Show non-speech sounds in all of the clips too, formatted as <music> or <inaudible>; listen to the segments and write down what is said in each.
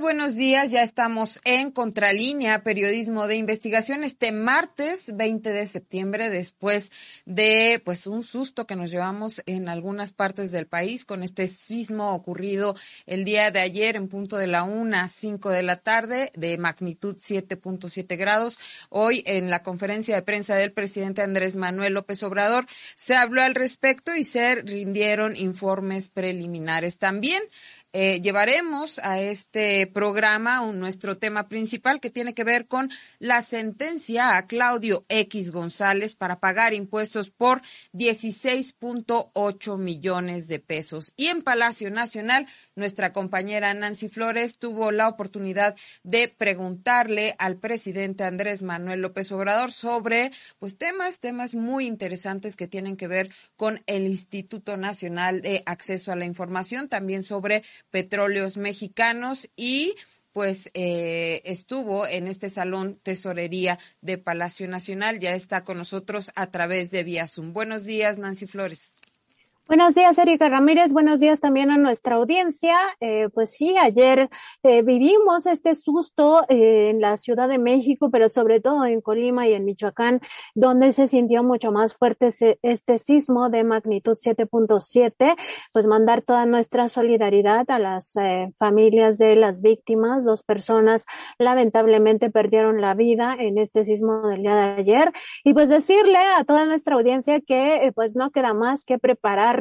Buenos días. Ya estamos en Contralínea, periodismo de investigación, este martes 20 de septiembre, después de pues un susto que nos llevamos en algunas partes del país con este sismo ocurrido el día de ayer en punto de la una, cinco de la tarde, de magnitud 7.7 grados. Hoy en la conferencia de prensa del presidente Andrés Manuel López Obrador se habló al respecto y se rindieron informes preliminares. También eh, llevaremos a este programa nuestro tema principal que tiene que ver con la sentencia a Claudio X González para pagar impuestos por 16.8 millones de pesos. Y en Palacio Nacional, nuestra compañera Nancy Flores tuvo la oportunidad de preguntarle al presidente Andrés Manuel López Obrador sobre pues temas, temas muy interesantes que tienen que ver con el Instituto Nacional de Acceso a la Información, también sobre Petróleos Mexicanos y pues eh, estuvo en este salón tesorería de Palacio Nacional. Ya está con nosotros a través de Vía. Buenos días, Nancy Flores. Buenos días, Erika Ramírez. Buenos días también a nuestra audiencia. Eh, pues sí, ayer eh, vivimos este susto eh, en la Ciudad de México, pero sobre todo en Colima y en Michoacán, donde se sintió mucho más fuerte este sismo de magnitud 7.7. Pues mandar toda nuestra solidaridad a las eh, familias de las víctimas. Dos personas lamentablemente perdieron la vida en este sismo del día de ayer. Y pues decirle a toda nuestra audiencia que eh, pues no queda más que preparar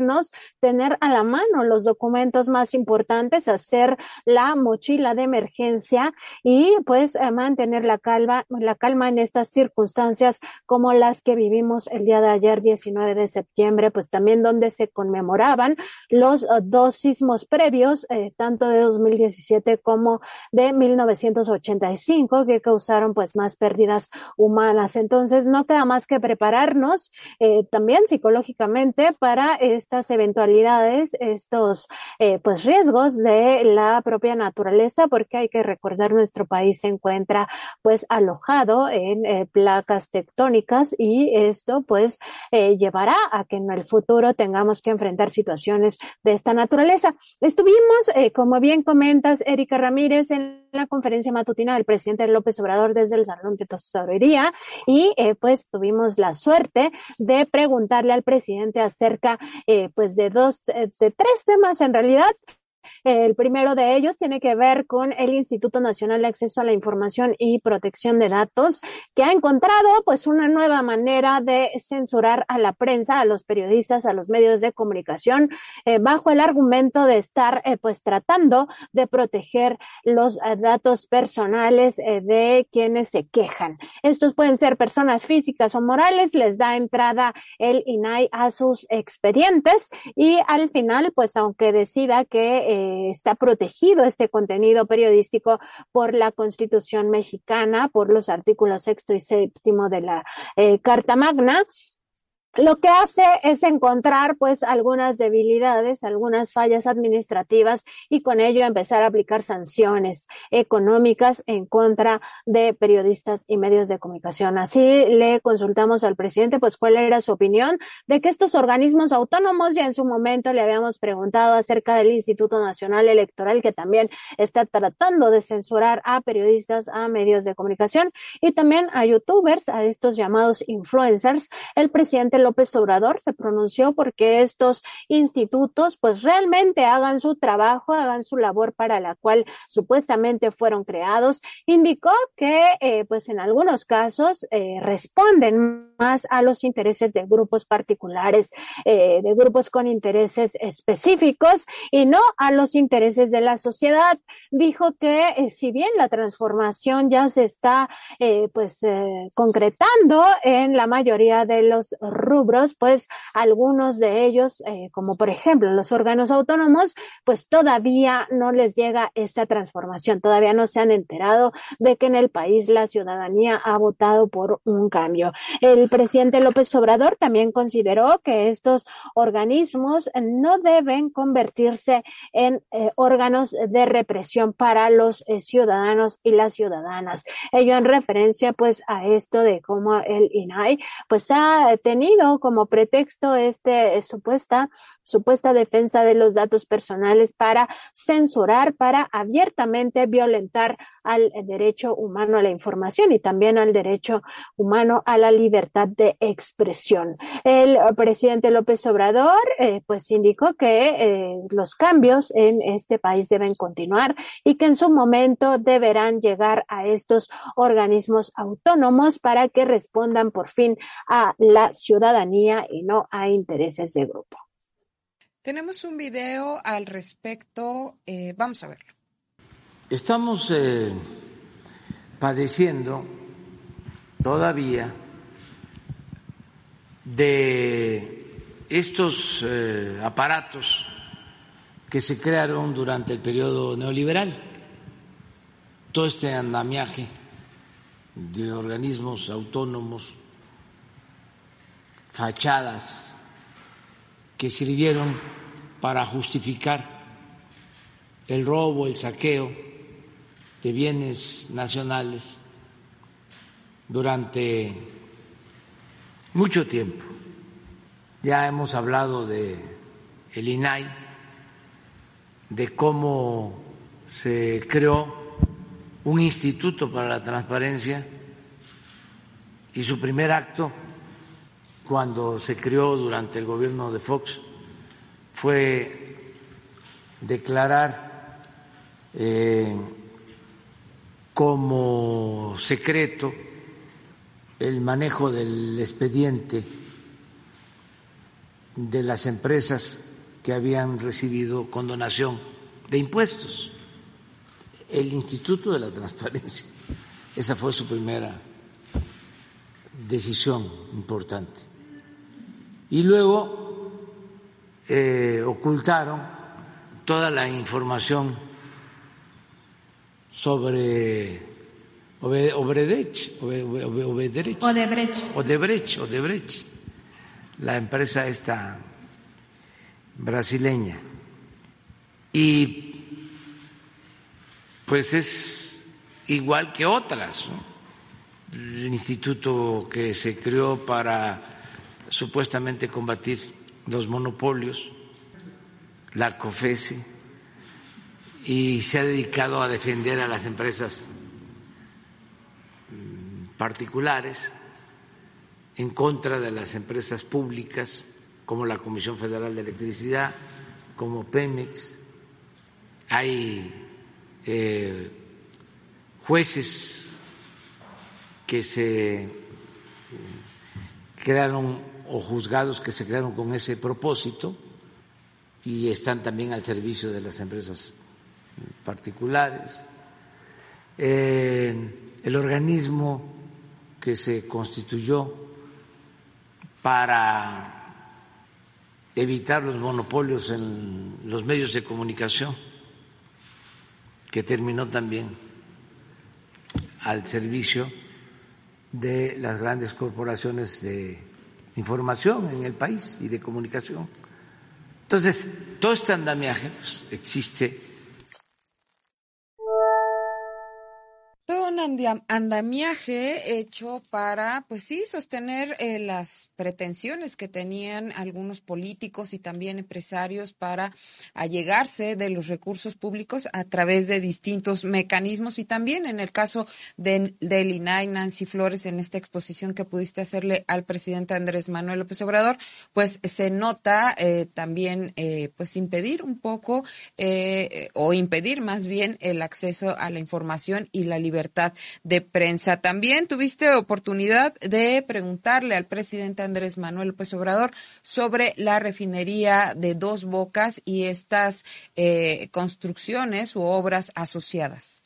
tener a la mano los documentos más importantes, hacer la mochila de emergencia y pues eh, mantener la calma, la calma en estas circunstancias como las que vivimos el día de ayer, 19 de septiembre, pues también donde se conmemoraban los uh, dos sismos previos, eh, tanto de 2017 como de 1985, que causaron pues más pérdidas humanas. Entonces, no queda más que prepararnos eh, también psicológicamente para este estas eventualidades, estos eh, pues riesgos de la propia naturaleza, porque hay que recordar nuestro país se encuentra pues alojado en eh, placas tectónicas y esto pues eh, llevará a que en el futuro tengamos que enfrentar situaciones de esta naturaleza. Estuvimos, como bien comentas, Erika Ramírez, en la conferencia matutina del presidente López Obrador desde el Salón de Tesorería y pues tuvimos la suerte de preguntarle al presidente acerca pues de dos, eh, de tres temas en realidad el primero de ellos tiene que ver con el Instituto Nacional de Acceso a la Información y Protección de Datos, que ha encontrado pues una nueva manera de censurar a la prensa, a los periodistas, a los medios de comunicación, eh, bajo el argumento de estar eh, pues tratando de proteger los eh, datos personales de quienes se quejan. Estos pueden ser personas físicas o morales, les da entrada el INAI a sus expedientes y al final pues aunque decida que eh, está protegido este contenido periodístico por la Constitución mexicana, por los artículos sexto y séptimo de la eh, Carta Magna lo que hace es encontrar pues algunas debilidades, algunas fallas administrativas y con ello empezar a aplicar sanciones económicas en contra de periodistas y medios de comunicación. Así le consultamos al presidente pues cuál era su opinión de que estos organismos autónomos ya en su momento le habíamos preguntado acerca del Instituto Nacional Electoral que también está tratando de censurar a periodistas, a medios de comunicación y también a youtubers, a estos llamados influencers. El presidente López Obrador se pronunció porque estos institutos pues realmente hagan su trabajo, hagan su labor para la cual supuestamente fueron creados. Indicó que eh, pues en algunos casos eh, responden más a los intereses de grupos particulares, eh, de grupos con intereses específicos y no a los intereses de la sociedad. Dijo que eh, si bien la transformación ya se está eh, pues concretando en la mayoría de los rubros, pues algunos de ellos, eh, como por ejemplo los órganos autónomos, pues todavía no les llega esta transformación, todavía no se han enterado de que en el país la ciudadanía ha votado por un cambio. El presidente López Obrador también consideró que estos organismos no deben convertirse en eh, órganos de represión para los eh, ciudadanos y las ciudadanas. Ello en referencia pues a esto de cómo el INAI pues ha tenido como pretexto este eh, supuesta supuesta defensa de los datos personales para censurar, para abiertamente violentar al derecho humano a la información y también al derecho humano a la libertad de expresión. El presidente López Obrador eh, pues indicó que eh, los cambios en este país deben continuar y que en su momento deberán llegar a estos organismos autónomos para que respondan por fin a la ciudadanía y no a intereses de grupo. Tenemos un video al respecto, eh, vamos a verlo. Estamos eh, padeciendo todavía de estos eh, aparatos que se crearon durante el periodo neoliberal, todo este andamiaje de organismos autónomos, fachadas que sirvieron para justificar el robo, el saqueo de bienes nacionales durante mucho tiempo. Ya hemos hablado de el INAI, de cómo se creó un instituto para la transparencia y su primer acto cuando se creó durante el gobierno de Fox fue declarar eh, como secreto el manejo del expediente de las empresas que habían recibido condonación de impuestos. El Instituto de la Transparencia, esa fue su primera decisión importante. Y luego eh, ocultaron toda la información sobre Obredech, Odebrecht, Odebrecht, Odebrecht, la empresa esta brasileña. Y pues es igual que otras, el instituto que se creó para supuestamente combatir los monopolios, la COFESE, y se ha dedicado a defender a las empresas mm, particulares en contra de las empresas públicas como la Comisión Federal de Electricidad, como Pemex. Hay eh, jueces que se crearon o juzgados que se crearon con ese propósito y están también al servicio de las empresas particulares. Eh, el organismo que se constituyó para evitar los monopolios en los medios de comunicación, que terminó también al servicio de las grandes corporaciones de información en el país y de comunicación. Entonces, todo este andamiaje pues, existe andamiaje hecho para, pues sí, sostener eh, las pretensiones que tenían algunos políticos y también empresarios para allegarse de los recursos públicos a través de distintos mecanismos. Y también en el caso de, del INAI, Nancy Flores, en esta exposición que pudiste hacerle al presidente Andrés Manuel López Obrador, pues se nota eh, también, eh, pues impedir un poco o impedir más bien el acceso a la información y la libertad de prensa. También tuviste oportunidad de preguntarle al presidente Andrés Manuel López Obrador sobre la refinería de Dos Bocas y estas eh, construcciones u obras asociadas.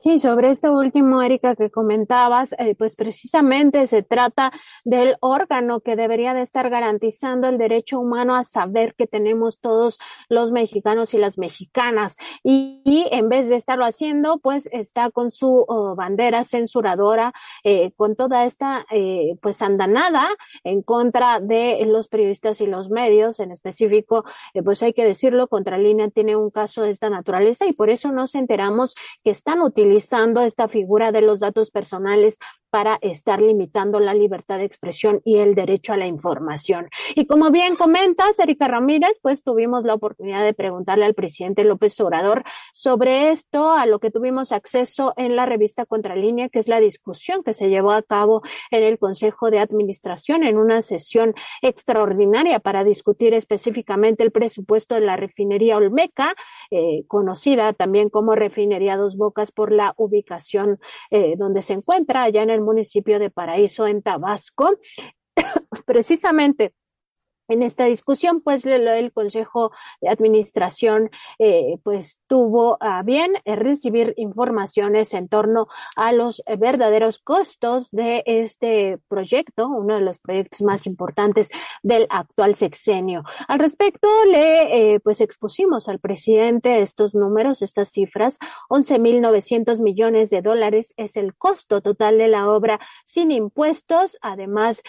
Sí, sobre esto último, Erika, que comentabas, eh, pues precisamente se trata del órgano que debería de estar garantizando el derecho humano a saber que tenemos todos los mexicanos y las mexicanas. Y, en vez de estarlo haciendo, pues está con su oh, bandera censuradora, eh, con toda esta, eh, pues andanada en contra de los periodistas y los medios, en específico, pues hay que decirlo, Contralínea tiene un caso de esta naturaleza y por eso nos enteramos que están utilizando utilizando esta figura de los datos personales para estar limitando la libertad de expresión y el derecho a la información. Y como bien comentas, Erika Ramírez, pues tuvimos la oportunidad de preguntarle al presidente López Obrador sobre esto, a lo que tuvimos acceso en la revista Contralínea, que es la discusión que se llevó a cabo en el Consejo de Administración en una sesión extraordinaria para discutir específicamente el presupuesto de la refinería Olmeca, eh, conocida también como refinería Dos Bocas por la ubicación eh, donde se encuentra allá en el municipio de Paraíso, en Tabasco. <coughs> Precisamente en esta discusión, pues el Consejo de Administración, eh, pues tuvo a bien eh, recibir informaciones en torno a los verdaderos costos de este proyecto, uno de los proyectos más importantes del actual sexenio. Al respecto, le eh, pues expusimos al presidente estos números, estas cifras, 11.900 millones de dólares es el costo total de la obra sin impuestos. Además,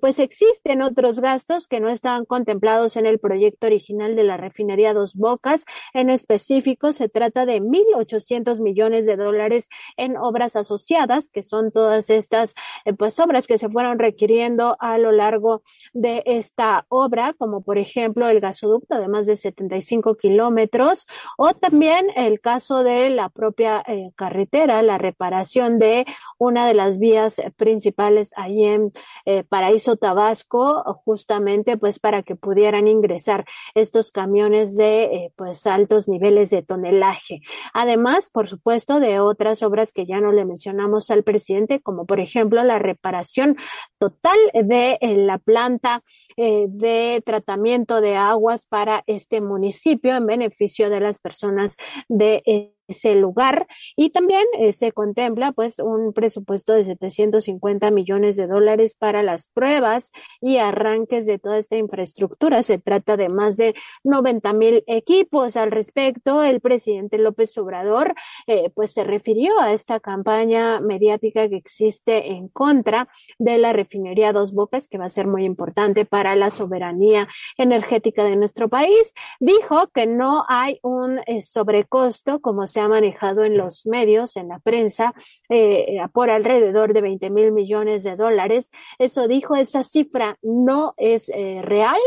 pues existen otros gastos que no están estaban contemplados en el proyecto original de la refinería Dos Bocas. En específico, se trata de 1.800 millones de dólares en obras asociadas, que son todas estas eh, pues obras que se fueron requiriendo a lo largo de esta obra, como por ejemplo el gasoducto de más de 75 kilómetros, o también el caso de la propia eh, carretera, la reparación de una de las vías principales ahí en eh, Paraíso Tabasco, justamente pues para que pudieran ingresar estos camiones de eh, pues altos niveles de tonelaje. Además, por supuesto, de otras obras que ya no le mencionamos al presidente, como por ejemplo la reparación total de eh, la planta eh, de tratamiento de aguas para este municipio en beneficio de las personas de ese lugar y también eh, se contempla pues un presupuesto de 750 millones de dólares para las pruebas y arranques de toda esta infraestructura. Se trata de más de 90 mil equipos. Al respecto, el presidente López Obrador eh, pues se refirió a esta campaña mediática que existe en contra de la refinería Dos Bocas, que va a ser muy importante para la soberanía energética de nuestro país. Dijo que no hay un eh, sobrecosto como se ha manejado en los medios, en la prensa, eh, por alrededor de 20 mil millones de dólares. Eso dijo, esa cifra no es eh, real.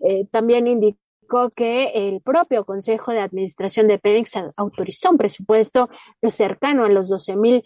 Eh, también indicó que el propio Consejo de Administración de Pemex autorizó un presupuesto cercano a los 12 mil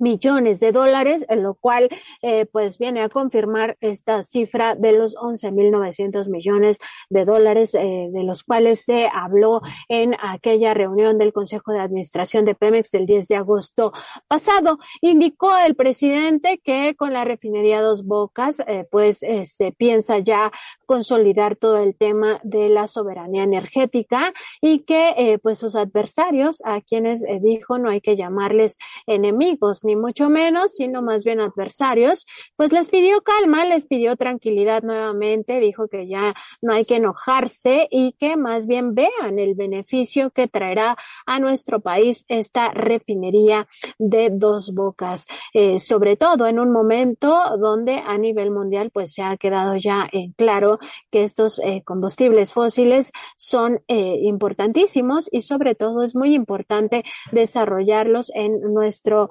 millones de dólares, en lo cual eh, pues viene a confirmar esta cifra de los 11.900 millones de dólares, eh, de los cuales se habló en aquella reunión del Consejo de Administración de Pemex del 10 de agosto pasado. Indicó el presidente que con la refinería Dos Bocas eh, pues se piensa ya consolidar todo el tema de la soberanía energética y que pues sus adversarios, a quienes dijo no hay que llamarles enemigos, ni mucho menos, sino más bien adversarios, pues les pidió calma, les pidió tranquilidad nuevamente, dijo que ya no hay que enojarse y que más bien vean el beneficio que traerá a nuestro país esta refinería de dos bocas, eh, sobre todo en un momento donde a nivel mundial pues se ha quedado ya en claro que estos eh, combustibles fósiles son eh, importantísimos y sobre todo es muy importante desarrollarlos en nuestro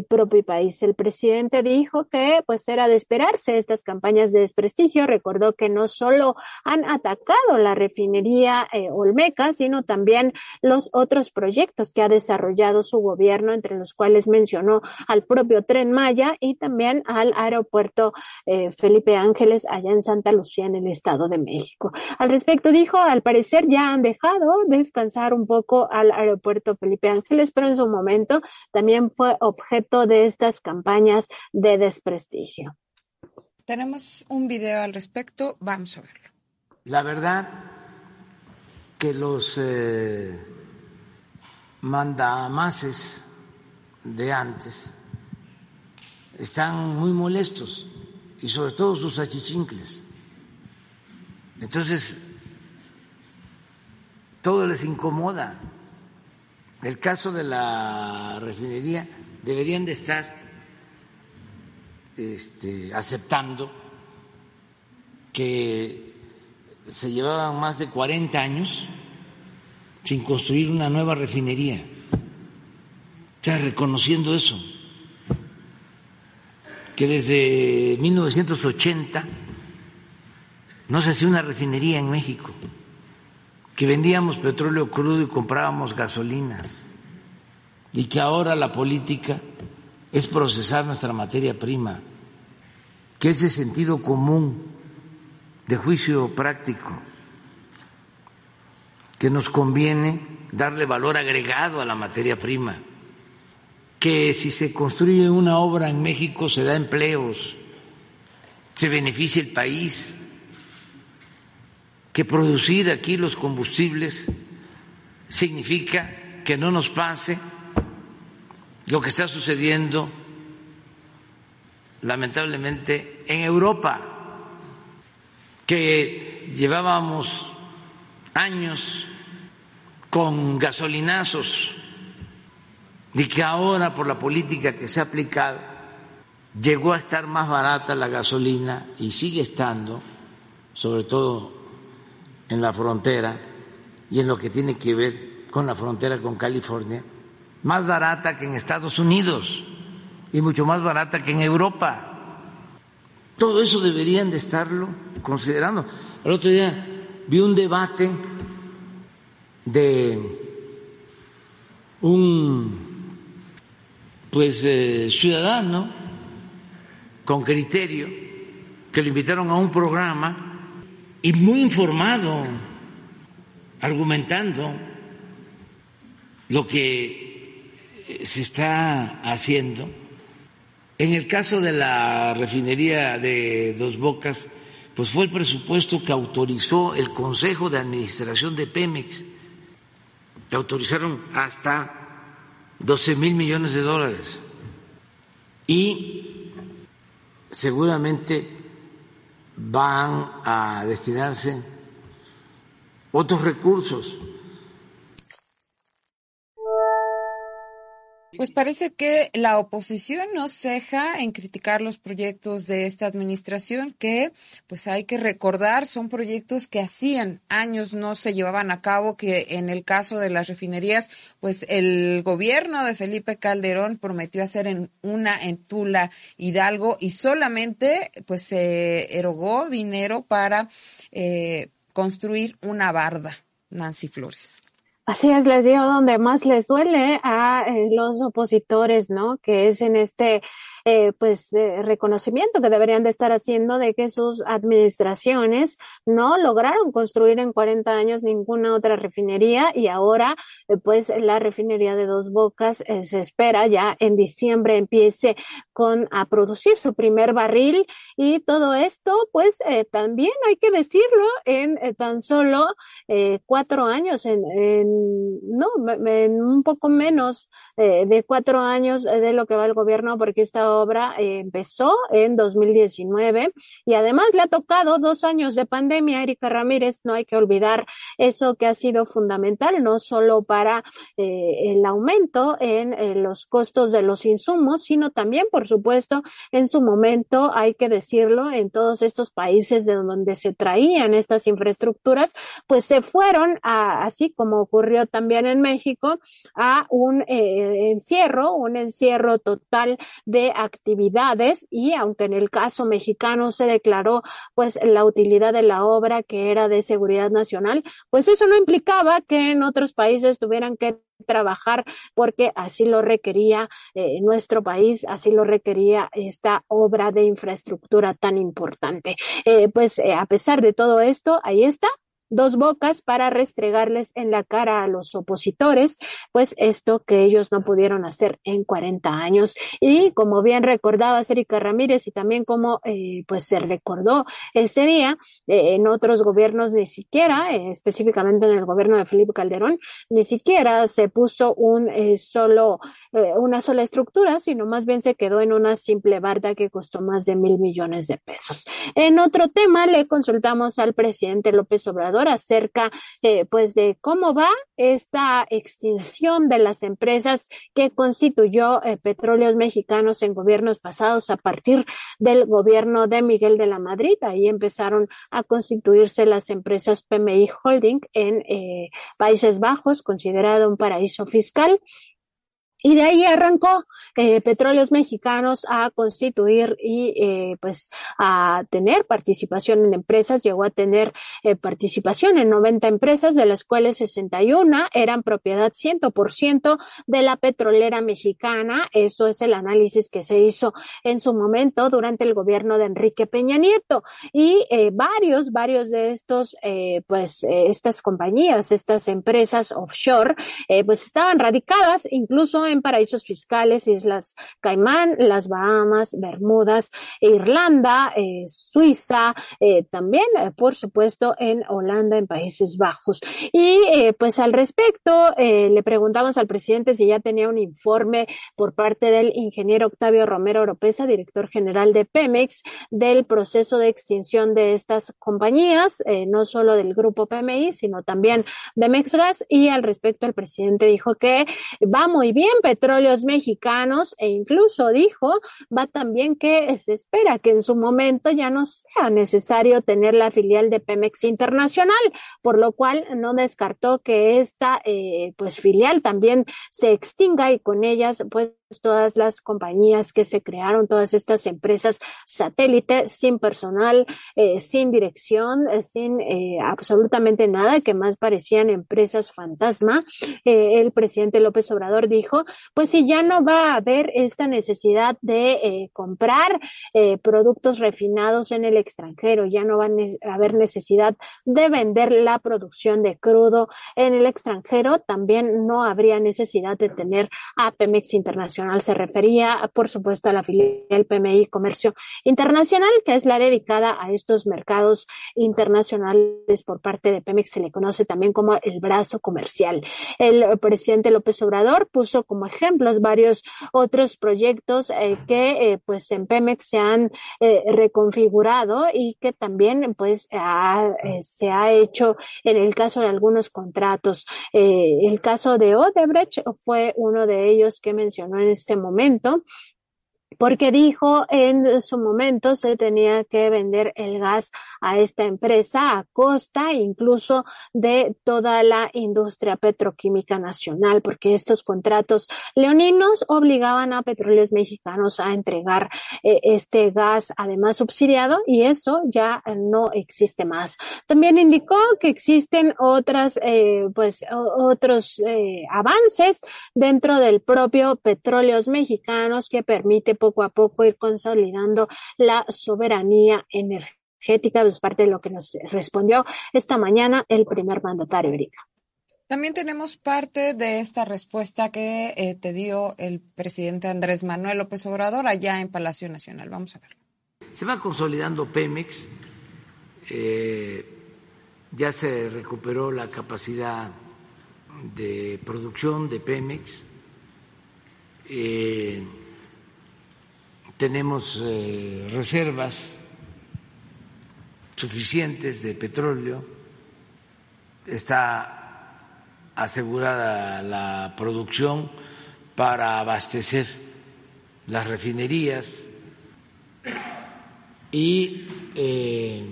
propio país. El presidente dijo que pues era de esperarse estas campañas de desprestigio. Recordó que no solo han atacado la refinería eh, Olmeca, sino también los otros proyectos que ha desarrollado su gobierno, entre los cuales mencionó al propio Tren Maya y también al aeropuerto eh, Felipe Ángeles allá en Santa Lucía, en el Estado de México. Al respecto dijo, al parecer ya han dejado descansar un poco al aeropuerto Felipe Ángeles, pero en su momento también fue objeto de estas campañas de desprestigio. Tenemos un video al respecto, vamos a verlo. La verdad que los eh, mandamases de antes están muy molestos y sobre todo sus achichincles. Entonces, todo les incomoda. El caso de la refinería deberían de estar este, aceptando que se llevaban más de 40 años sin construir una nueva refinería. Está reconociendo eso, que desde 1980 no se hacía una refinería en México, que vendíamos petróleo crudo y comprábamos gasolinas, y que ahora la política es procesar nuestra materia prima, que es de sentido común, de juicio práctico, que nos conviene darle valor agregado a la materia prima, que si se construye una obra en México se da empleos, se beneficia el país, que producir aquí los combustibles significa que no nos pase lo que está sucediendo lamentablemente en Europa, que llevábamos años con gasolinazos y que ahora por la política que se ha aplicado llegó a estar más barata la gasolina y sigue estando, sobre todo en la frontera y en lo que tiene que ver con la frontera con California, más barata que en Estados Unidos y mucho más barata que en Europa. Todo eso deberían de estarlo considerando. El otro día vi un debate de un pues eh, ciudadano con criterio que lo invitaron a un programa y muy informado, argumentando lo que se está haciendo. En el caso de la refinería de Dos Bocas, pues fue el presupuesto que autorizó el Consejo de Administración de Pemex. Le autorizaron hasta 12 mil millones de dólares. Y seguramente van a destinarse otros recursos Pues parece que la oposición no ceja en criticar los proyectos de esta administración que, pues hay que recordar, son proyectos que hacían años no se llevaban a cabo, que en el caso de las refinerías, pues el gobierno de Felipe Calderón prometió hacer en una en Tula Hidalgo y solamente pues se erogó dinero para eh, construir una barda. Nancy Flores. Así es, les digo donde más les duele a eh, los opositores, ¿no? Que es en este eh, pues eh, reconocimiento que deberían de estar haciendo de que sus administraciones no lograron construir en 40 años ninguna otra refinería y ahora eh, pues la refinería de Dos Bocas eh, se espera ya en diciembre empiece con a producir su primer barril. Y todo esto pues también hay que decirlo en tan solo cuatro años en, en no en un poco menos de cuatro años de lo que va el gobierno porque esta obra eh, empezó en 2019 y además le ha tocado dos años de pandemia. Erika Ramírez, no hay que olvidar eso que ha sido fundamental, no solo para eh, el aumento en eh, los costos de los insumos, sino también, por supuesto, en su momento, hay que decirlo, en todos estos países de donde se traían estas infraestructuras, pues se fueron a, así como ocurrió también en México, a un encierro, un encierro total de actividades y aunque en el caso mexicano se declaró pues la utilidad de la obra que era de seguridad nacional, pues eso no implicaba que en otros países tuvieran que trabajar porque así lo requería eh, nuestro país, así lo requería esta obra de infraestructura tan importante. Eh, pues eh, a pesar de todo esto, ahí está, dos bocas para restregarles en la cara a los opositores, pues esto que ellos no pudieron hacer en 40 años. Y como bien recordaba Erika Ramírez y también como eh, pues se recordó este día, eh, en otros gobiernos ni siquiera, eh, específicamente en el gobierno de Felipe Calderón, ni siquiera se puso un solo, una sola estructura, sino más bien se quedó en una simple barda que costó más de mil millones de pesos. En otro tema, le consultamos al presidente López Obrador acerca, pues, de cómo va esta extinción de las empresas que constituyó petróleos mexicanos en gobiernos pasados a partir del gobierno de Miguel de la Madrid. Ahí empezaron a constituirse las empresas PMI Holding en eh, Países Bajos, considerado un paraíso fiscal. Y de ahí arrancó eh, Petróleos Mexicanos a constituir y eh, pues a tener participación en empresas. Llegó a tener eh, participación en 90 empresas, de las cuales 61 eran propiedad 100% de la petrolera mexicana. Eso es el análisis que se hizo en su momento durante el gobierno de Enrique Peña Nieto. Y eh, varios, varios de estos, eh, pues eh, estas compañías, estas empresas offshore, eh, pues estaban radicadas incluso paraísos fiscales, Islas Caimán, las Bahamas, Bermudas, Irlanda, eh, Suiza, eh, también, eh, por supuesto, en Holanda, en Países Bajos. Y pues al respecto, le preguntamos al presidente si ya tenía un informe por parte del ingeniero Octavio Romero Oropesa, director general de Pemex, del proceso de extinción de estas compañías, no solo del grupo PMI, sino también de Mexgas. Y al respecto, el presidente dijo que va muy bien, petróleos mexicanos e incluso dijo, va también que se espera que en su momento ya no sea necesario tener la filial de Pemex Internacional, por lo cual no descartó que esta eh, pues filial también se extinga y con ellas pues todas las compañías que se crearon, todas estas empresas satélite sin personal, eh, sin dirección, eh, sin eh, absolutamente nada, que más parecían empresas fantasma. El presidente López Obrador dijo, pues si ya no va a haber esta necesidad de comprar productos refinados en el extranjero, ya no va a haber necesidad de vender la producción de crudo en el extranjero, también no habría necesidad de tener a Pemex Internacional se refería, por supuesto, a la filial PMI Comercio Internacional, que es la dedicada a estos mercados internacionales por parte de Pemex. Se le conoce también como el brazo comercial. El presidente López Obrador puso como ejemplos varios otros proyectos eh, que, eh, pues, en Pemex se han eh, reconfigurado y que también, pues, se ha hecho en el caso de algunos contratos. el caso de Odebrecht fue uno de ellos que mencionó en este momento porque dijo en su momento se tenía que vender el gas a esta empresa a costa incluso de toda la industria petroquímica nacional, porque estos contratos leoninos obligaban a petróleos mexicanos a entregar eh, este gas además subsidiado y eso ya no existe más. También indicó que existen otras, eh, pues, otros eh, avances dentro del propio petróleos mexicanos que permite poco a poco ir consolidando la soberanía energética, es parte de lo que nos respondió esta mañana el primer mandatario, Erika. También tenemos parte de esta respuesta que eh, te dio el presidente Andrés Manuel López Obrador allá en Palacio Nacional. Vamos a verlo. Se va consolidando Pemex, eh, ya se recuperó la capacidad de producción de Pemex. Eh, tenemos eh, reservas suficientes de petróleo, está asegurada la producción para abastecer las refinerías y eh,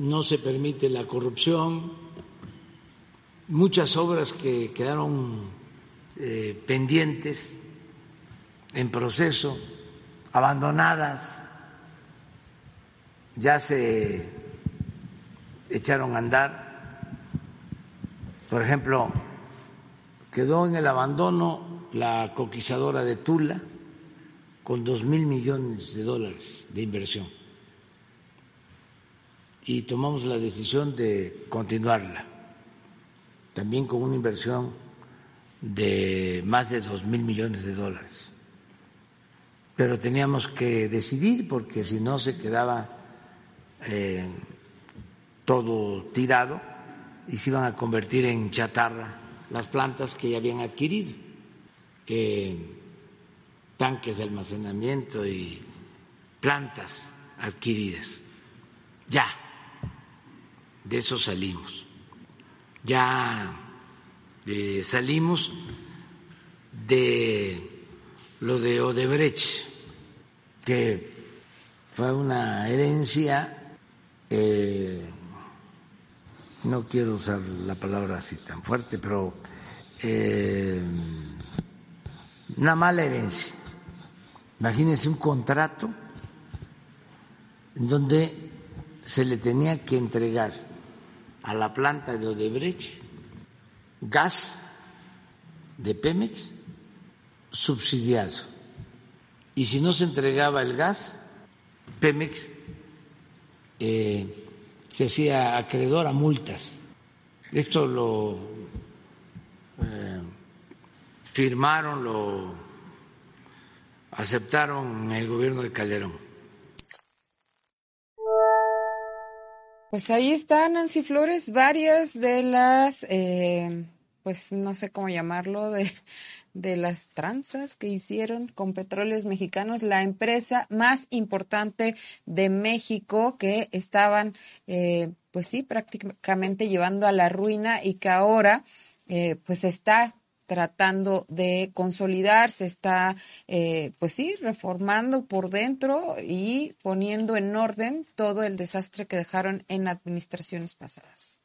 no se permite la corrupción. Muchas obras que quedaron eh, pendientes en proceso abandonadas, ya se echaron a andar. Por ejemplo, quedó en el abandono la coquizadora de Tula con dos mil millones de dólares de inversión. y tomamos la decisión de continuarla, también con una inversión de más de dos mil millones de dólares. Pero teníamos que decidir porque si no se quedaba eh, todo tirado y se iban a convertir en chatarra las plantas que ya habían adquirido, tanques de almacenamiento y plantas adquiridas. Ya, de eso salimos. Ya eh, salimos de lo de Odebrecht, que fue una herencia, eh, no quiero usar la palabra así tan fuerte, pero eh, una mala herencia. Imagínense un contrato en donde se le tenía que entregar a la planta de Odebrecht gas de Pemex subsidiado. Y si no se entregaba el gas, Pemex eh, se hacía acreedor a multas. Esto lo eh, firmaron, lo aceptaron el gobierno de Calderón. Pues ahí está Nancy Flores, varias de las, eh, pues no sé cómo llamarlo, de, de las tranzas que hicieron con petróleos mexicanos, la empresa más importante de México que estaban, eh, pues sí, prácticamente llevando a la ruina y que ahora, eh, pues está tratando de consolidar, se está, eh, pues sí, reformando por dentro y poniendo en orden todo el desastre que dejaron en administraciones pasadas.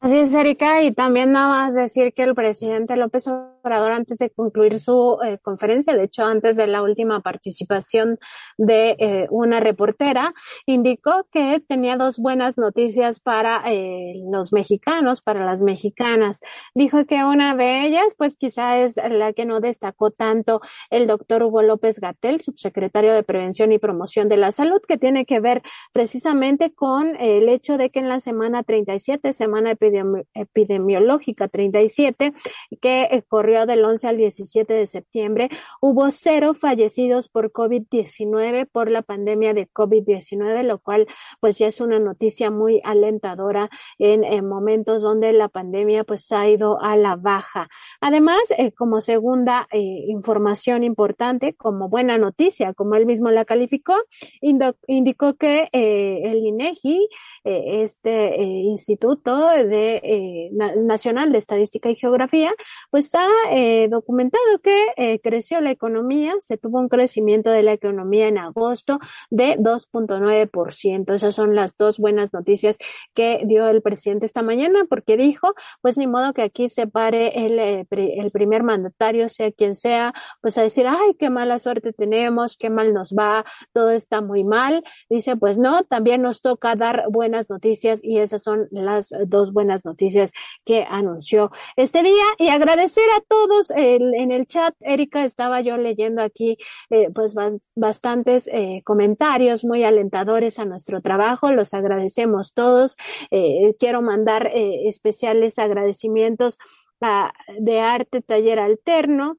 Así es, Erika, y también nada más decir que el presidente López Obrador, antes de concluir su eh, conferencia, de hecho, antes de la última participación de eh, una reportera, indicó que tenía dos buenas noticias para eh, los mexicanos, para las mexicanas. Dijo que una de ellas, pues quizá es la que no destacó tanto el doctor Hugo López Gatel, subsecretario de Prevención y Promoción de la Salud, que tiene que ver precisamente con el hecho de que en la semana 37, semana de epidemiológica 37, que eh, del 11 al 17 de septiembre, hubo cero fallecidos por COVID-19, por la pandemia de COVID-19, lo cual pues ya es una noticia muy alentadora en, momentos donde la pandemia pues ha ido a la baja. Además, eh, como segunda eh, información importante, como buena noticia, como él mismo la calificó, indicó que el INEGI, este instituto de eh, Nacional de Estadística y Geografía, pues ha eh, documentado que eh, creció la economía, se tuvo un crecimiento de la economía en agosto de 2.9%. Esas son las dos buenas noticias que dio el presidente esta mañana, porque dijo, pues ni modo que aquí se pare el, el primer mandatario, sea quien sea, pues a decir, ay, qué mala suerte tenemos, qué mal nos va, todo está muy mal. Dice, pues no, también nos toca dar buenas noticias y esas son las dos buenas noticias que anunció este día y agradecer a todos en el chat. Erika, estaba yo leyendo aquí eh, pues bastantes eh, comentarios muy alentadores a nuestro trabajo. Los agradecemos todos. Eh, quiero mandar especiales agradecimientos a, de Arte Taller Alterno,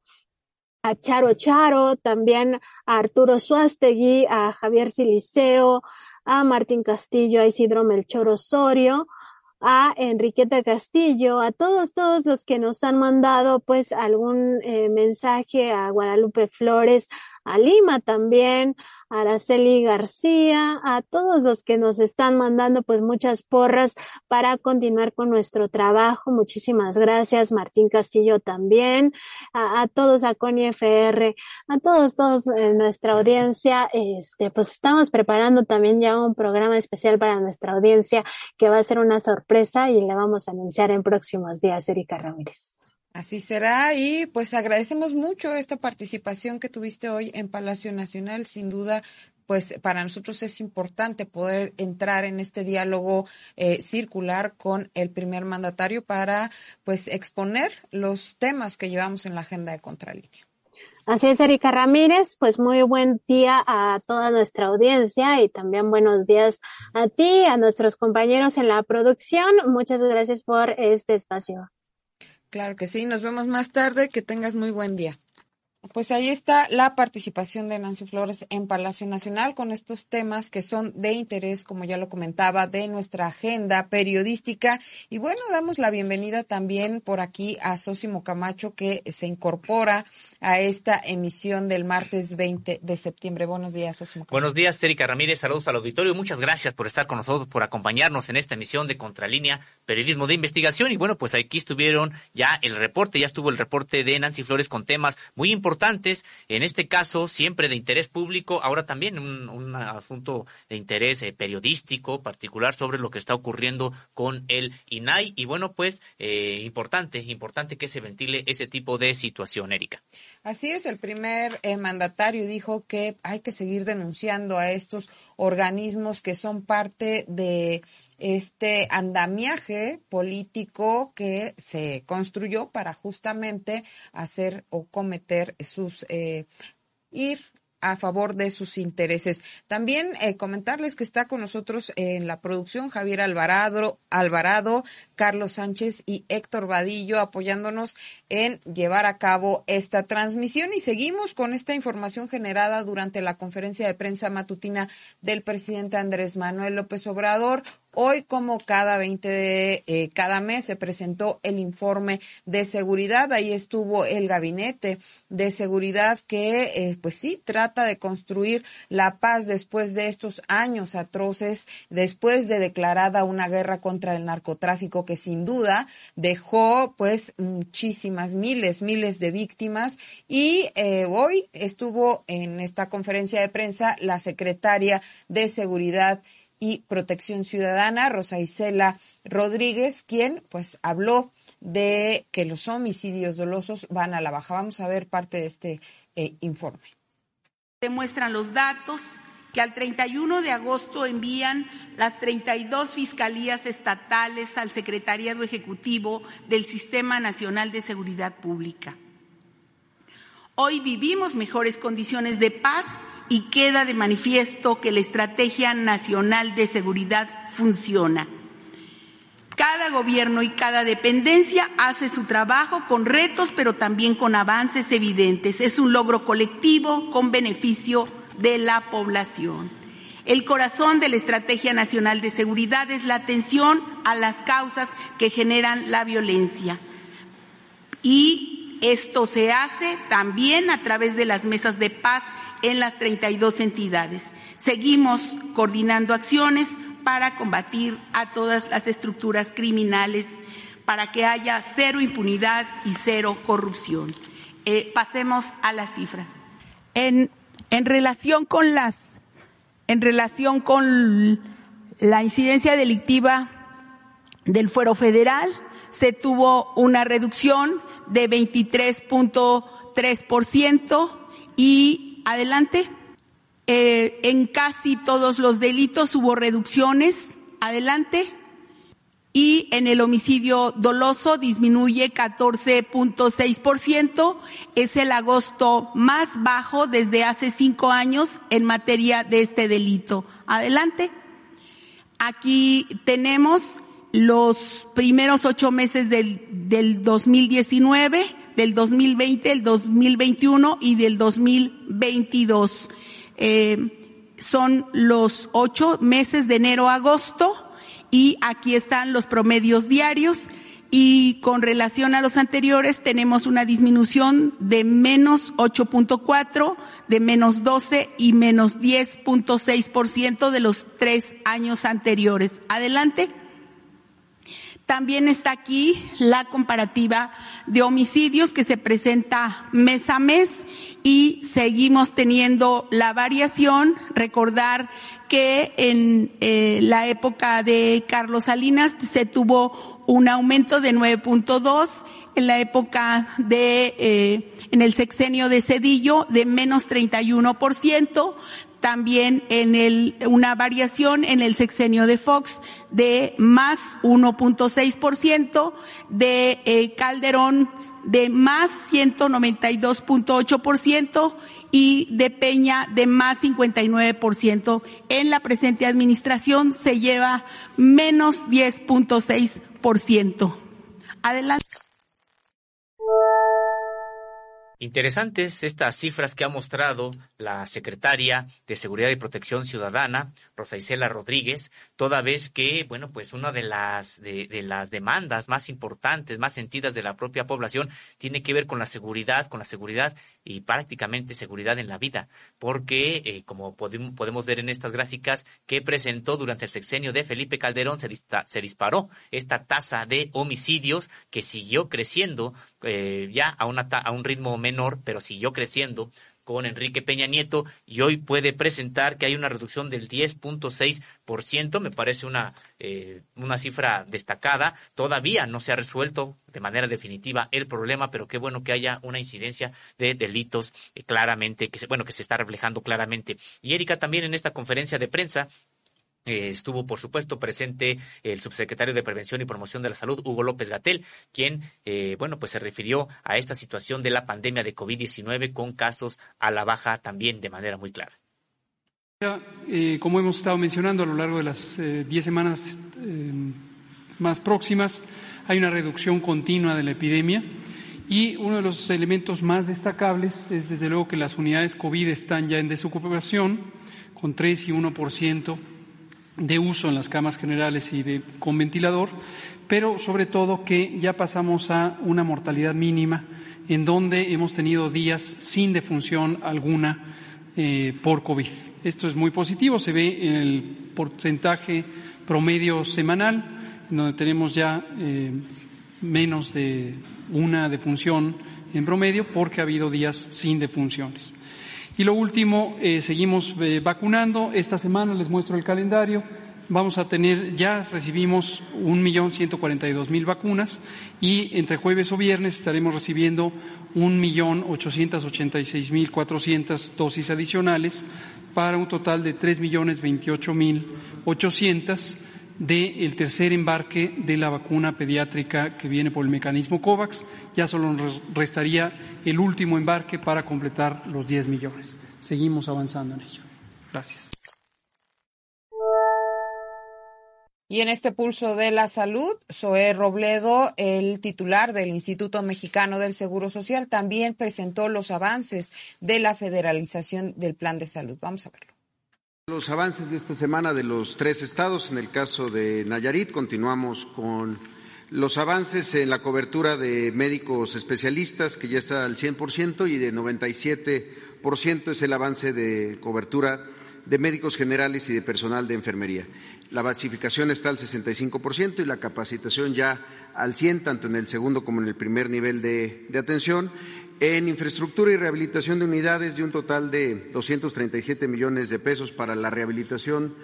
a Charo Charo, también a Arturo Suástegui, a Javier Siliceo, a Martín Castillo, a Isidro Melchor Osorio, a Enriqueta Castillo, a todos, todos los que nos han mandado pues algún eh, mensaje a Guadalupe Flores, a Lima también, a Araceli García, a todos los que nos están mandando pues muchas porras para continuar con nuestro trabajo. Muchísimas gracias, Martín Castillo también, a, todos, a Connie FR, a todos, todos nuestra audiencia. Este, pues estamos preparando también ya un programa especial para nuestra audiencia que va a ser una sorpresa y le vamos a anunciar en próximos días, Erika Ramírez. Así será y pues agradecemos mucho esta participación que tuviste hoy en Palacio Nacional. Sin duda, pues para nosotros es importante poder entrar en este diálogo eh, circular con el primer mandatario para pues exponer los temas que llevamos en la agenda de Contralínea. Así es, Erika Ramírez, pues muy buen día a toda nuestra audiencia y también buenos días a ti, a nuestros compañeros en la producción. Muchas gracias por este espacio. Claro que sí, nos vemos más tarde, que tengas muy buen día. Pues ahí está la participación de Nancy Flores en Palacio Nacional con estos temas que son de interés, como ya lo comentaba, de nuestra agenda periodística. Y bueno, damos la bienvenida también por aquí a Sosimo Camacho, que se incorpora a esta emisión del martes 20 de septiembre. Buenos días, Sosimo Camacho. Buenos días, Erika Ramírez. Saludos al auditorio. Muchas gracias por estar con nosotros, por acompañarnos en esta emisión de Contralínea Periodismo de Investigación. Y bueno, pues aquí estuvieron ya el reporte, ya estuvo el reporte de Nancy Flores con temas muy importantes en este caso siempre de interés público, ahora también un, asunto de interés eh, periodístico particular sobre lo que está ocurriendo con el INAI y bueno, pues eh, importante, importante que se ventile ese tipo de situación, Erika. Así es, el primer eh, mandatario dijo que hay que seguir denunciando a estos organismos que son parte de este andamiaje político que se construyó para justamente hacer o cometer sus eh, ir a favor de sus intereses. También eh, comentarles que está con nosotros en la producción Javier Alvarado, Alvarado, Carlos Sánchez y Héctor Vadillo apoyándonos en llevar a cabo esta transmisión y seguimos con esta información generada durante la conferencia de prensa matutina del presidente Andrés Manuel López Obrador. Hoy, como cada 20 de eh, cada mes, se presentó el informe de seguridad. Ahí estuvo el gabinete de seguridad que, eh, pues sí, trata de construir la paz después de estos años atroces, después de declarada una guerra contra el narcotráfico que sin duda dejó, pues, muchísimas miles, miles de víctimas. Y eh, hoy estuvo en esta conferencia de prensa la secretaria de seguridad y Protección Ciudadana, Rosa Isela Rodríguez, quien pues habló de que los homicidios dolosos van a la baja. Vamos a ver parte de este eh, informe. Demuestran los datos que al 31 de agosto envían las 32 fiscalías estatales al Secretariado Ejecutivo del Sistema Nacional de Seguridad Pública. Hoy vivimos mejores condiciones de paz y queda de manifiesto que la Estrategia Nacional de Seguridad funciona. Cada gobierno y cada dependencia hace su trabajo con retos, pero también con avances evidentes. Es un logro colectivo con beneficio de la población. El corazón de la Estrategia Nacional de Seguridad es la atención a las causas que generan la violencia. Y esto se hace también a través de las mesas de paz en las 32 entidades. Seguimos coordinando acciones para combatir a todas las estructuras criminales, para que haya cero impunidad y cero corrupción. Eh, pasemos a las cifras. En, en relación con las, en relación con la incidencia delictiva del fuero federal, se tuvo una reducción de 23.3% y Adelante. Eh, en casi todos los delitos hubo reducciones. Adelante. Y en el homicidio doloso disminuye 14.6%. Es el agosto más bajo desde hace cinco años en materia de este delito. Adelante. Aquí tenemos los primeros ocho meses del, del 2019 del 2020, el 2021 y del 2022. Eh, son los ocho meses de enero a agosto y aquí están los promedios diarios y con relación a los anteriores tenemos una disminución de menos 8.4, de menos 12 y menos 10.6% de los tres años anteriores. Adelante. También está aquí la comparativa de homicidios que se presenta mes a mes y seguimos teniendo la variación. Recordar que en eh, la época de Carlos Salinas se tuvo un aumento de 9.2, en la época de, eh, en el sexenio de Cedillo de menos 31%, también en el, una variación en el sexenio de Fox de más 1.6%, de eh, Calderón de más 192.8% y de Peña de más 59%. En la presente administración se lleva menos 10.6%. Adelante. Interesantes estas cifras que ha mostrado la secretaria de Seguridad y Protección Ciudadana, Rosa Isela Rodríguez, toda vez que, bueno, pues una de las, de, las demandas más importantes, más sentidas de la propia población tiene que ver con la seguridad, con la seguridad y prácticamente seguridad en la vida, porque, eh, como podemos ver en estas gráficas que presentó durante el sexenio de Felipe Calderón, se, se disparó esta tasa de homicidios que siguió creciendo eh, ya a, una, a un ritmo menor, pero siguió creciendo con Enrique Peña Nieto y hoy puede presentar que hay una reducción del 10.6%, me parece una, eh, una cifra destacada. Todavía no se ha resuelto de manera definitiva el problema, pero qué bueno que haya una incidencia de delitos eh, claramente, que se, bueno, que se está reflejando claramente. Y Erika también en esta conferencia de prensa eh, estuvo, por supuesto, presente el subsecretario de Prevención y Promoción de la Salud, Hugo López Gatel, quien, eh, bueno, pues se refirió a esta situación de la pandemia de COVID-19 con casos a la baja también de manera muy clara. Eh, como hemos estado mencionando a lo largo de las diez semanas más próximas, hay una reducción continua de la epidemia y uno de los elementos más destacables es, desde luego, que las unidades COVID están ya en desocupación, con 3 y 1 por ciento de uso en las camas generales y de, con ventilador, pero sobre todo que ya pasamos a una mortalidad mínima en donde hemos tenido días sin defunción alguna eh, por COVID. Esto es muy positivo, se ve en el porcentaje promedio semanal, en donde tenemos ya eh, menos de una defunción en promedio porque ha habido días sin defunciones. Y lo último, eh, seguimos eh, vacunando. Esta semana les muestro el calendario. Vamos a tener, ya recibimos un millón ciento cuarenta y dos mil vacunas y entre jueves o viernes estaremos recibiendo un millón ochocientos ochenta y seis mil cuatrocientas dosis adicionales para un total de tres millones veintiocho mil ochocientas del tercer embarque de la vacuna pediátrica que viene por el mecanismo COVAX. Ya solo nos restaría el último embarque para completar los 10 millones. Seguimos avanzando en ello. Gracias. Y en este pulso de la salud, Zoé Robledo, el titular del Instituto Mexicano del Seguro Social, también presentó los avances de la federalización del plan de salud. Vamos a verlo. Los avances de esta semana de los tres estados, en el caso de Nayarit, continuamos con los avances en la cobertura de médicos especialistas, que ya está al 100%, y de 97% es el avance de cobertura de médicos generales y de personal de enfermería. La basificación está al 65% y la capacitación ya al 100, tanto en el segundo como en el primer nivel de, de atención en infraestructura y rehabilitación de unidades de un total de 237 millones de pesos para la rehabilitación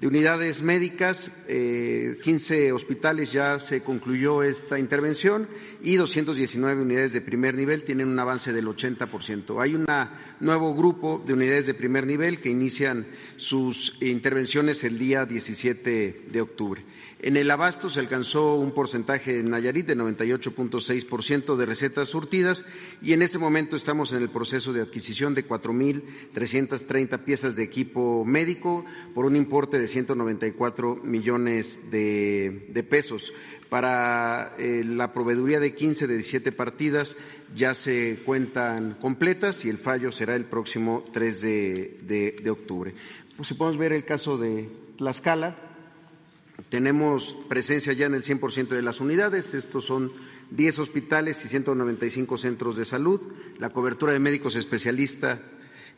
de unidades médicas, eh, 15 hospitales ya se concluyó esta intervención y 219 unidades de primer nivel tienen un avance del 80%. Hay un nuevo grupo de unidades de primer nivel que inician sus intervenciones el día 17 de octubre. En el abasto se alcanzó un porcentaje en Nayarit de 98.6% de recetas surtidas y en este momento estamos en el proceso de adquisición de 4.330 piezas de equipo médico por un importe de 194 millones de, pesos. Para eh, la proveeduría de 15 de 17 partidas ya se cuentan completas y el fallo será el próximo 3 de, octubre. Pues si podemos ver el caso de Tlaxcala, tenemos presencia ya en el 100% de las unidades. Estos son 10 hospitales y 195 centros de salud. La cobertura de médicos especialistas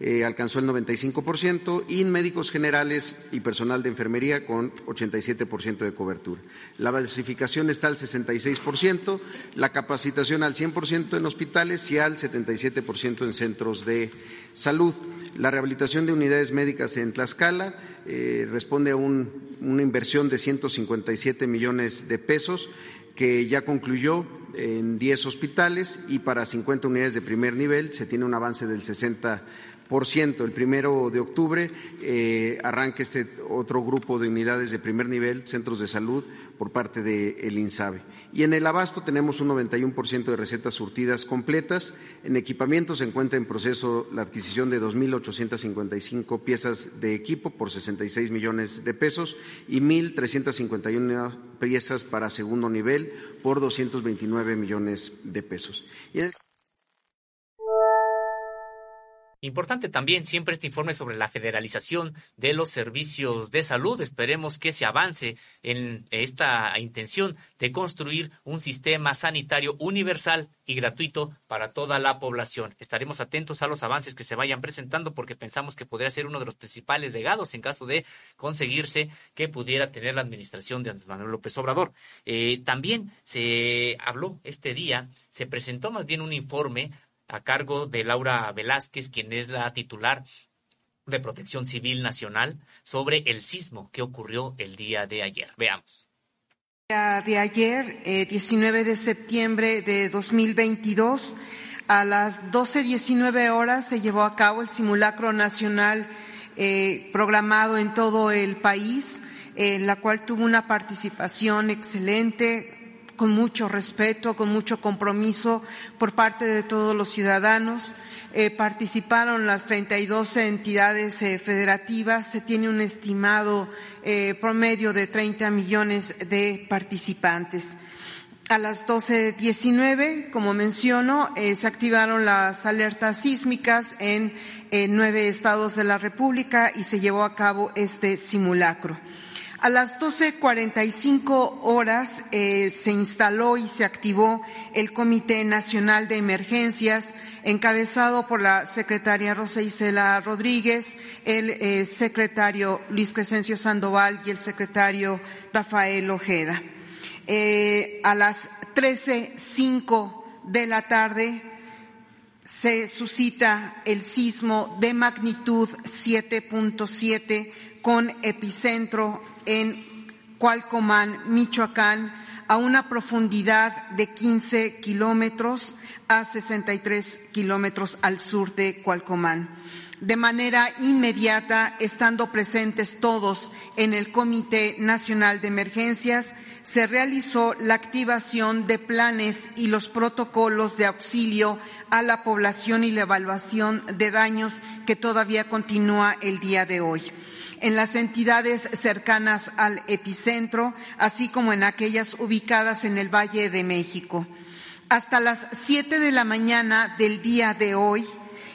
eh, alcanzó el 95% y médicos generales y personal de enfermería con 87% de cobertura. La basificación está al 66%, la capacitación al 100% en hospitales y al 77% en centros de salud. La rehabilitación de unidades médicas en Tlaxcala eh, responde a una inversión de 157 millones de pesos que ya concluyó en 10 hospitales y para 50 unidades de primer nivel se tiene un avance del 60 El primero de octubre eh, arranca este otro grupo de unidades de primer nivel, centros de salud, por parte del INSABE. Y en el abasto tenemos un 91% de recetas surtidas completas. En equipamiento se encuentra en proceso la adquisición de 2.855 piezas de equipo por 66 millones de pesos y 1.351 piezas para segundo nivel por 229 millones de pesos. Importante también siempre este informe sobre la federalización de los servicios de salud. Esperemos que se avance en esta intención de construir un sistema sanitario universal y gratuito para toda la población. Estaremos atentos a los avances que se vayan presentando porque pensamos que podría ser uno de los principales legados en caso de conseguirse que pudiera tener la administración de Andrés Manuel López Obrador. Eh, también se habló este día, se presentó más bien un informe a cargo de Laura Velázquez, quien es la titular de Protección Civil Nacional, sobre el sismo que ocurrió el día de ayer. Veamos. De ayer, 19 eh, de septiembre de 2022, a las 12.19 horas se llevó a cabo el simulacro nacional eh, programado en todo el país, en la cual tuvo una participación excelente, con mucho respeto, con mucho compromiso por parte de todos los ciudadanos. Eh, participaron las 32 entidades eh, federativas. Se tiene un estimado eh, promedio de 30 millones de participantes. A las 12.19, como menciono, se activaron las alertas sísmicas en nueve estados de la República y se llevó a cabo este simulacro. A las 12.45 horas eh, se instaló y se activó el Comité Nacional de Emergencias, encabezado por la secretaria Rosa Isela Rodríguez, el eh, secretario Luis Crescencio Sandoval y el secretario Rafael Ojeda. Eh, a las 13.05 de la tarde se suscita el sismo de magnitud 7.7 con epicentro en Cualcomán, Michoacán, a una profundidad de 15 kilómetros a 63 kilómetros al sur de Cualcomán. De manera inmediata, estando presentes todos en el Comité Nacional de Emergencias, se realizó la activación de planes y los protocolos de auxilio a la población y la evaluación de daños que todavía continúa el día de hoy en las entidades cercanas al epicentro, así como en aquellas ubicadas en el Valle de México. Hasta las siete de la mañana del día de hoy,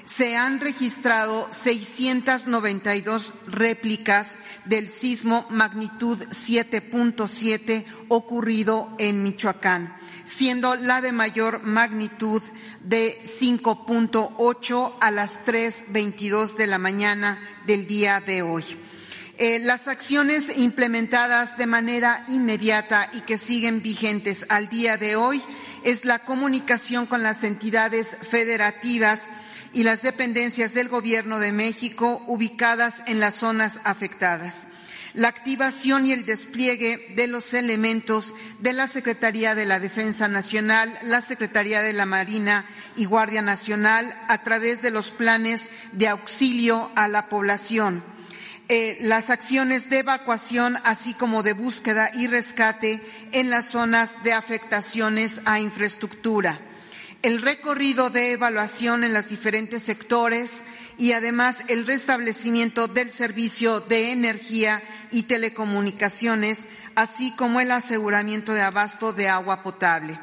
se han registrado 692 réplicas del sismo magnitud 7.7 ocurrido en Michoacán, siendo la de mayor magnitud de 5.8 a las 3.22 de la mañana del día de hoy. Eh, las acciones implementadas de manera inmediata y que siguen vigentes al día de hoy es la comunicación con las entidades federativas y las dependencias del Gobierno de México ubicadas en las zonas afectadas. La activación y el despliegue de los elementos de la Secretaría de la Defensa Nacional, la Secretaría de la Marina y Guardia Nacional a través de los planes de auxilio a la población eh, las acciones de evacuación, así como de búsqueda y rescate en las zonas de afectaciones a infraestructura, el recorrido de evaluación en los diferentes sectores y además el restablecimiento del servicio de energía y telecomunicaciones, así como el aseguramiento de abasto de agua potable.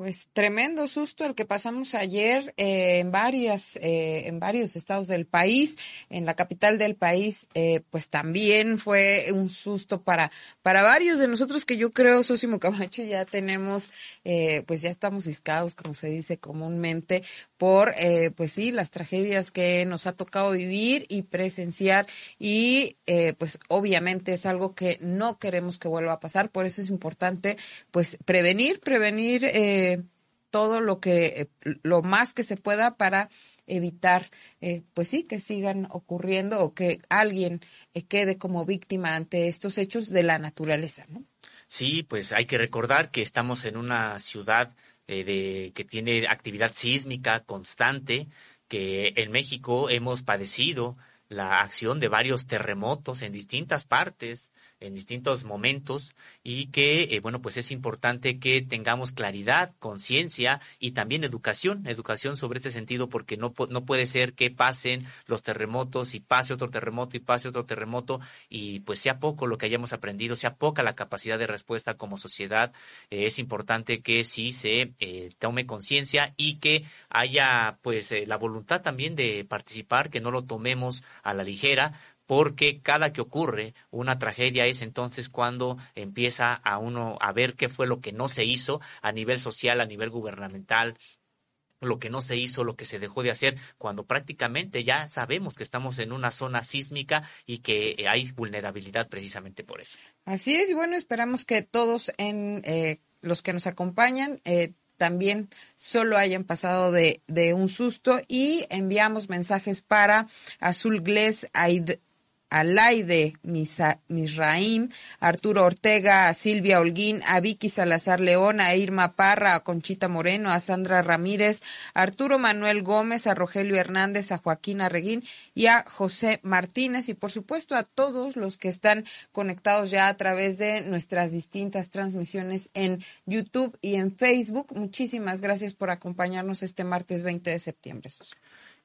Pues tremendo susto el que pasamos ayer eh, en varias, eh, en varios estados del país, en la capital del país, eh, pues también fue un susto para para varios de nosotros que yo creo, Sosimo Camacho, ya tenemos, pues ya estamos ciscados, como se dice comúnmente, por, pues sí, las tragedias que nos ha tocado vivir y presenciar y, pues obviamente es algo que no queremos que vuelva a pasar, por eso es importante, pues prevenir, prevenir. Eh, todo lo que, eh, lo más que se pueda para evitar, eh, pues sí, que sigan ocurriendo o que alguien eh, quede como víctima ante estos hechos de la naturaleza, ¿no? Sí, pues hay que recordar que estamos en una ciudad eh, de, que tiene actividad sísmica constante, que en México hemos padecido la acción de varios terremotos en distintas partes en distintos momentos y que, eh, bueno, pues es importante que tengamos claridad, conciencia y también educación, educación sobre este sentido, porque no, no puede ser que pasen los terremotos y pase otro terremoto y pase otro terremoto y pues sea poco lo que hayamos aprendido, sea poca la capacidad de respuesta como sociedad. Eh, es importante que sí se eh, tome conciencia y que haya pues la voluntad también de participar, que no lo tomemos a la ligera, porque cada que ocurre una tragedia es entonces cuando empieza a uno a ver qué fue lo que no se hizo a nivel social, a nivel gubernamental, lo que no se hizo, lo que se dejó de hacer, cuando prácticamente ya sabemos que estamos en una zona sísmica y que hay vulnerabilidad precisamente por eso. Así es, bueno, esperamos que todos en eh, los que nos acompañan eh, también solo hayan pasado de, de, un susto y enviamos mensajes para Azul Gles, Alaide Misraim, Arturo Ortega, a Silvia Holguín, a Vicky Salazar León, a Irma Parra, a Conchita Moreno, a Sandra Ramírez, a Arturo Manuel Gómez, a Rogelio Hernández, a Joaquín Arreguín y a José Martínez y por supuesto a todos los que están conectados ya a través de nuestras distintas transmisiones en YouTube y en Facebook. Muchísimas gracias por acompañarnos este martes 20 de septiembre.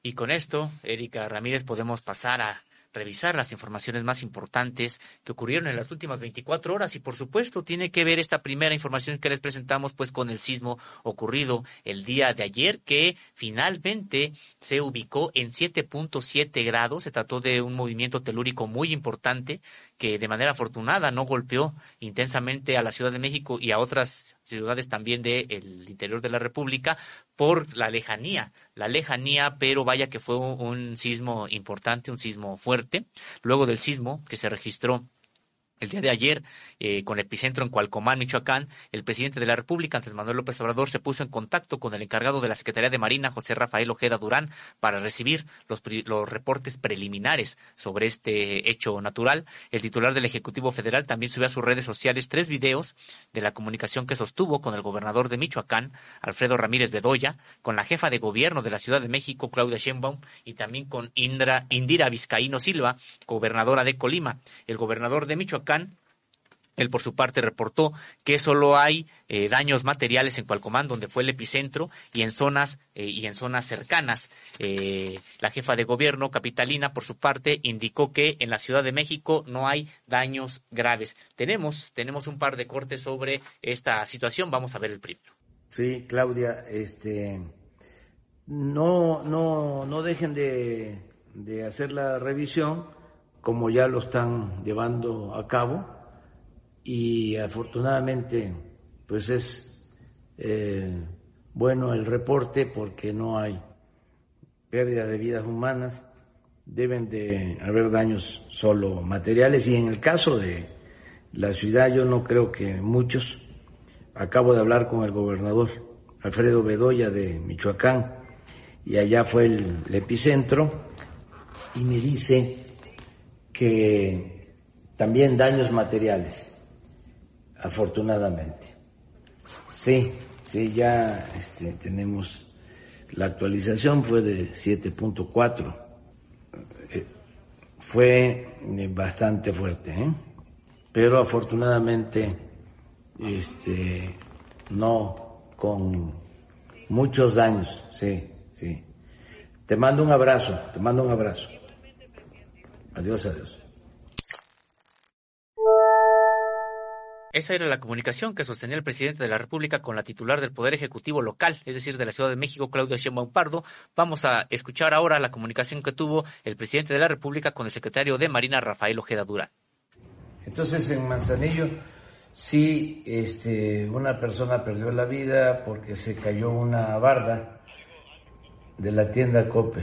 Y con esto, Erika Ramírez, podemos pasar a revisar las informaciones más importantes que ocurrieron en las últimas 24 horas y por supuesto tiene que ver esta primera información que les presentamos pues con el sismo ocurrido el día de ayer que finalmente se ubicó en 7.7 grados. Se trató de un movimiento telúrico muy importante que de manera afortunada no golpeó intensamente a la Ciudad de México y a otras ciudades también del interior de la República por la lejanía, la lejanía, pero vaya que fue un sismo importante, un sismo fuerte. Luego del sismo que se registró el día de ayer, eh, con epicentro en Cualcomán, Michoacán, el presidente de la República, Andrés Manuel López Obrador, se puso en contacto con el encargado de la Secretaría de Marina, José Rafael Ojeda Durán, para recibir los, los reportes preliminares sobre este hecho natural. El titular del Ejecutivo Federal también subió a sus redes sociales tres videos de la comunicación que sostuvo con el gobernador de Michoacán, Alfredo Ramírez Bedoya, con la jefa de gobierno de la Ciudad de México, Claudia Sheinbaum, y también con Indra, Indira Vizcaíno Silva, gobernadora de Colima. El gobernador de Michoacán él, por su parte, reportó que solo hay eh, daños materiales en Cualcomán, donde fue el epicentro, y en zonas eh, y en zonas cercanas. Eh, la jefa de gobierno capitalina, por su parte, indicó que en la Ciudad de México no hay daños graves. Tenemos, tenemos un par de cortes sobre esta situación. Vamos a ver el primero. Sí, Claudia, este, no, no, no dejen de, de hacer la revisión como ya lo están llevando a cabo. Y afortunadamente pues es eh, bueno el reporte porque no hay pérdida de vidas humanas, deben de haber daños solo materiales. Y en el caso de la ciudad yo no creo que muchos, acabo de hablar con el gobernador Alfredo Bedoya de Michoacán y allá fue el epicentro y me dice que también daños materiales, afortunadamente. Sí, sí, ya este, tenemos la actualización, fue de 7.4. Eh, fue eh, bastante fuerte, ¿eh? pero afortunadamente este, no con muchos daños, sí, sí. Te mando un abrazo, te mando un abrazo. Adiós, adiós. Esa era la comunicación que sostenía el presidente de la República con la titular del Poder Ejecutivo local, es decir, de la Ciudad de México, Claudia Sheinbaum Pardo. Vamos a escuchar ahora la comunicación que tuvo el presidente de la República con el secretario de Marina, Rafael Ojeda Durán. Entonces, en Manzanillo, sí, este, una persona perdió la vida porque se cayó una barda de la tienda Cope.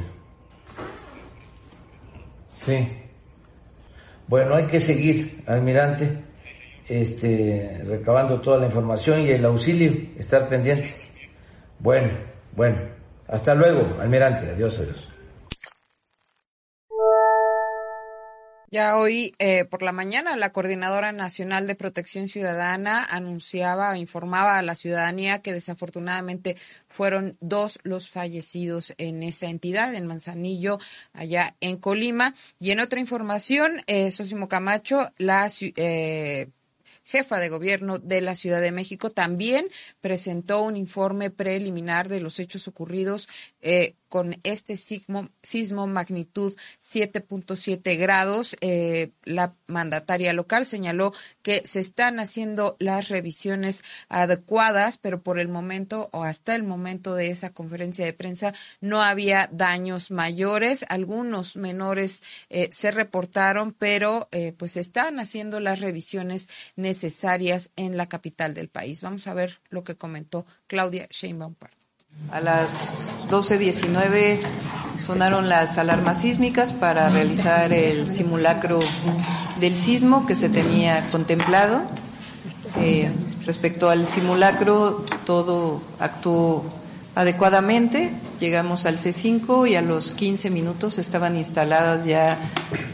Sí. Bueno, hay que seguir, almirante, este, recabando toda la información y el auxilio, estar pendientes. Bueno, bueno. Hasta luego, almirante. Adiós, adiós. Ya hoy eh, por la mañana la Coordinadora Nacional de Protección Ciudadana anunciaba, informaba a la ciudadanía que desafortunadamente fueron dos los fallecidos en esa entidad, en Manzanillo, allá en Colima. Y en otra información, eh, Sosimo Camacho, la eh, jefa de gobierno de la Ciudad de México, también presentó un informe preliminar de los hechos ocurridos eh, con este sismo, sismo magnitud 7.7 grados. Eh, la mandataria local señaló que se están haciendo las revisiones adecuadas, pero por el momento o hasta el momento de esa conferencia de prensa no había daños mayores. Algunos menores eh, se reportaron, pero eh, pues están haciendo las revisiones necesarias en la capital del país. Vamos a ver lo que comentó Claudia Sheinbaum Pardo. A las 12.19 sonaron las alarmas sísmicas para realizar el simulacro del sismo que se tenía contemplado. Eh, respecto al simulacro, todo actuó adecuadamente. Llegamos al C5 y a los 15 minutos estaban instaladas ya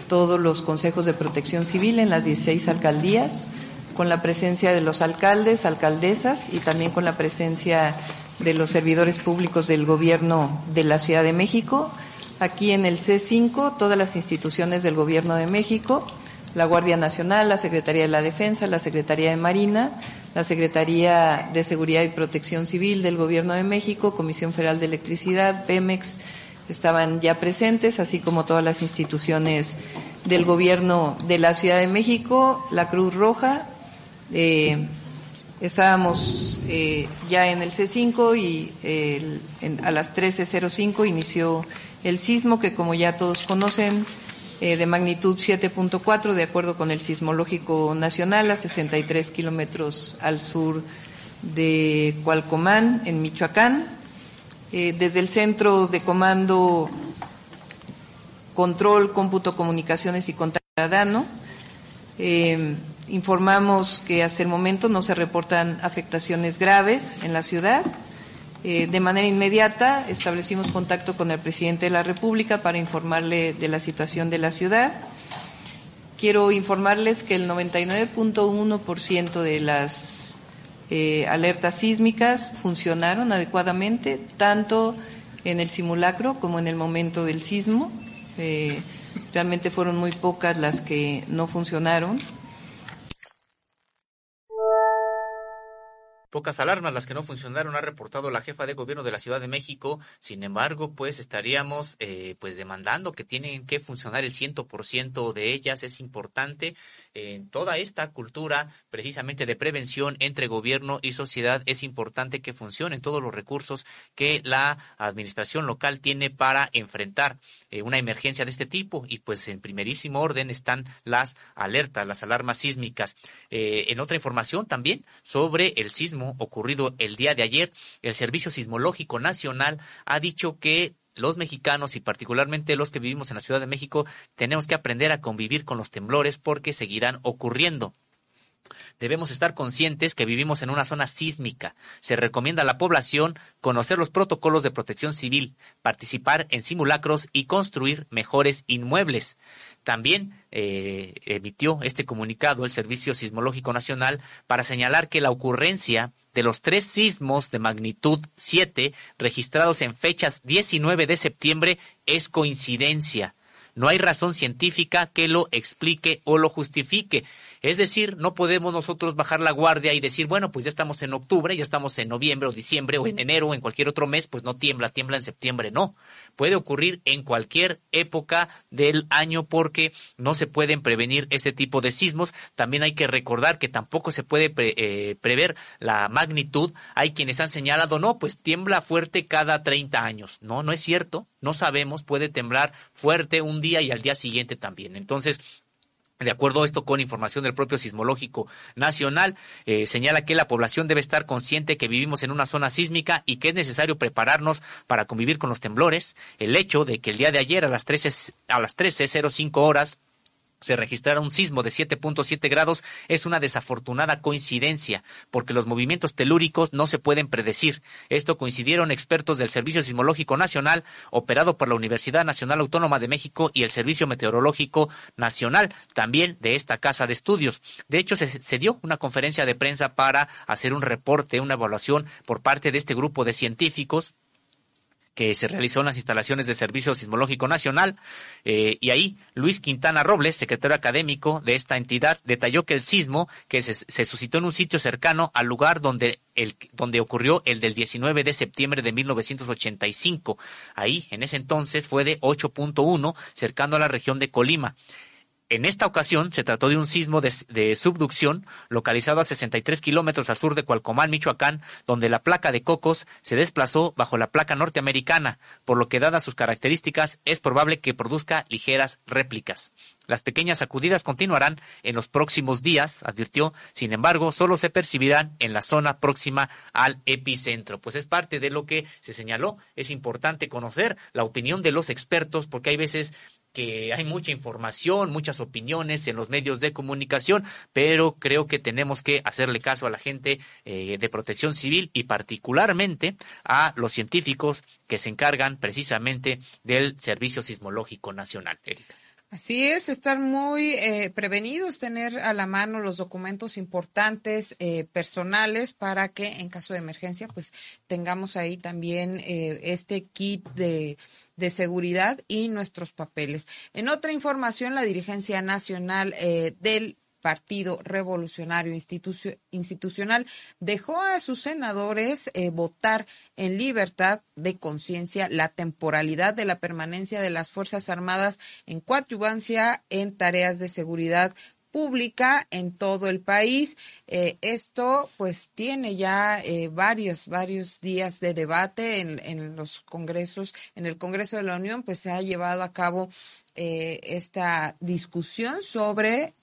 todos los consejos de protección civil en las 16 alcaldías, con la presencia de los alcaldes, alcaldesas y también con la presencia de los servidores públicos del Gobierno de la Ciudad de México. Aquí en el C5, todas las instituciones del Gobierno de México, la Guardia Nacional, la Secretaría de la Defensa, la Secretaría de Marina, la Secretaría de Seguridad y Protección Civil del Gobierno de México, Comisión Federal de Electricidad, Pemex, estaban ya presentes, así como todas las instituciones del Gobierno de la Ciudad de México, la Cruz Roja, eh, Estábamos eh, ya en el C5 y a las 13.05 inició el sismo que como ya todos conocen eh, de magnitud 7.4 de acuerdo con el sismológico nacional a 63 kilómetros al sur de Cualcomán en Michoacán. Eh, desde el centro de comando control, cómputo, comunicaciones y contadano Informamos que hasta el momento no se reportan afectaciones graves en la ciudad. Eh, de manera inmediata establecimos contacto con el presidente de la República para informarle de la situación de la ciudad. Quiero informarles que el 99.1% de las eh, alertas sísmicas funcionaron adecuadamente, tanto en el simulacro como en el momento del sismo. Eh, realmente fueron muy pocas las que no funcionaron. Pocas alarmas las que no funcionaron ha reportado la jefa de gobierno de la Ciudad de México. Sin embargo, pues estaríamos eh, pues demandando que tienen que funcionar el ciento por ciento de ellas. Es importante en toda esta cultura precisamente de prevención entre gobierno y sociedad es importante que funcionen todos los recursos que la administración local tiene para enfrentar eh, una emergencia de este tipo y pues en primerísimo orden están las alertas, las alarmas sísmicas. Eh, en otra información también sobre el sismo ocurrido el día de ayer, el Servicio Sismológico Nacional ha dicho que los mexicanos y particularmente los que vivimos en la Ciudad de México tenemos que aprender a convivir con los temblores porque seguirán ocurriendo. Debemos estar conscientes que vivimos en una zona sísmica. Se recomienda a la población conocer los protocolos de protección civil, participar en simulacros y construir mejores inmuebles. También eh, emitió este comunicado el Servicio Sismológico Nacional para señalar que la ocurrencia de los tres sismos de magnitud 7 registrados en fechas 19 de septiembre es coincidencia. No hay razón científica que lo explique o lo justifique. Es decir, no podemos nosotros bajar la guardia y decir, bueno, pues ya estamos en octubre, ya estamos en noviembre o diciembre o en enero o en cualquier otro mes, pues no tiembla, tiembla en septiembre. No, puede ocurrir en cualquier época del año porque no se pueden prevenir este tipo de sismos. También hay que recordar que tampoco se puede eh, prever la magnitud. Hay quienes han señalado, no, pues tiembla fuerte cada 30 años. No, no es cierto. No sabemos, puede temblar fuerte un día y al día siguiente también. Entonces, de acuerdo a esto, con información del propio Sismológico Nacional, eh, señala que la población debe estar consciente que vivimos en una zona sísmica y que es necesario prepararnos para convivir con los temblores. El hecho de que el día de ayer a las 13, a las 13.05 horas se registrara un sismo de 7.7 grados es una desafortunada coincidencia, porque los movimientos telúricos no se pueden predecir. Esto coincidieron expertos del Servicio Sismológico Nacional, operado por la Universidad Nacional Autónoma de México y el Servicio Meteorológico Nacional, también de esta casa de estudios. De hecho, se, se dio una conferencia de prensa para hacer un reporte, una evaluación por parte de este grupo de científicos que se realizó en las instalaciones del Servicio Sismológico Nacional. Eh, y ahí Luis Quintana Robles, secretario académico de esta entidad, detalló que el sismo que se, se suscitó en un sitio cercano al lugar donde, el, donde ocurrió el del 19 de septiembre de 1985. Ahí, en ese entonces, fue de 8.1, cercano a la región de Colima. En esta ocasión se trató de un sismo de, subducción localizado a 63 kilómetros al sur de Cualcomán, Michoacán, donde la placa de Cocos se desplazó bajo la placa norteamericana, por lo que dadas sus características es probable que produzca ligeras réplicas. Las pequeñas sacudidas continuarán en los próximos días, advirtió, sin embargo, solo se percibirán en la zona próxima al epicentro. Pues es parte de lo que se señaló. Es importante conocer la opinión de los expertos porque hay veces que hay mucha información, muchas opiniones en los medios de comunicación, pero creo que tenemos que hacerle caso a la gente eh, de protección civil y particularmente a los científicos que se encargan precisamente del Servicio Sismológico Nacional. Erika. Así es, estar muy eh, prevenidos, tener a la mano los documentos importantes eh, personales para que en caso de emergencia pues tengamos ahí también eh, este kit de, de, seguridad y nuestros papeles. En otra información, la dirigencia nacional eh, del Partido Revolucionario Institucio, Institucional dejó a sus senadores eh, votar en libertad de conciencia la temporalidad de la permanencia de las Fuerzas Armadas en coadyuvancia en tareas de seguridad pública en todo el país. Eh, esto pues tiene ya eh, varios, varios días de debate en, en, los congresos, en el Congreso de la Unión, pues se ha llevado a cabo eh, esta discusión sobre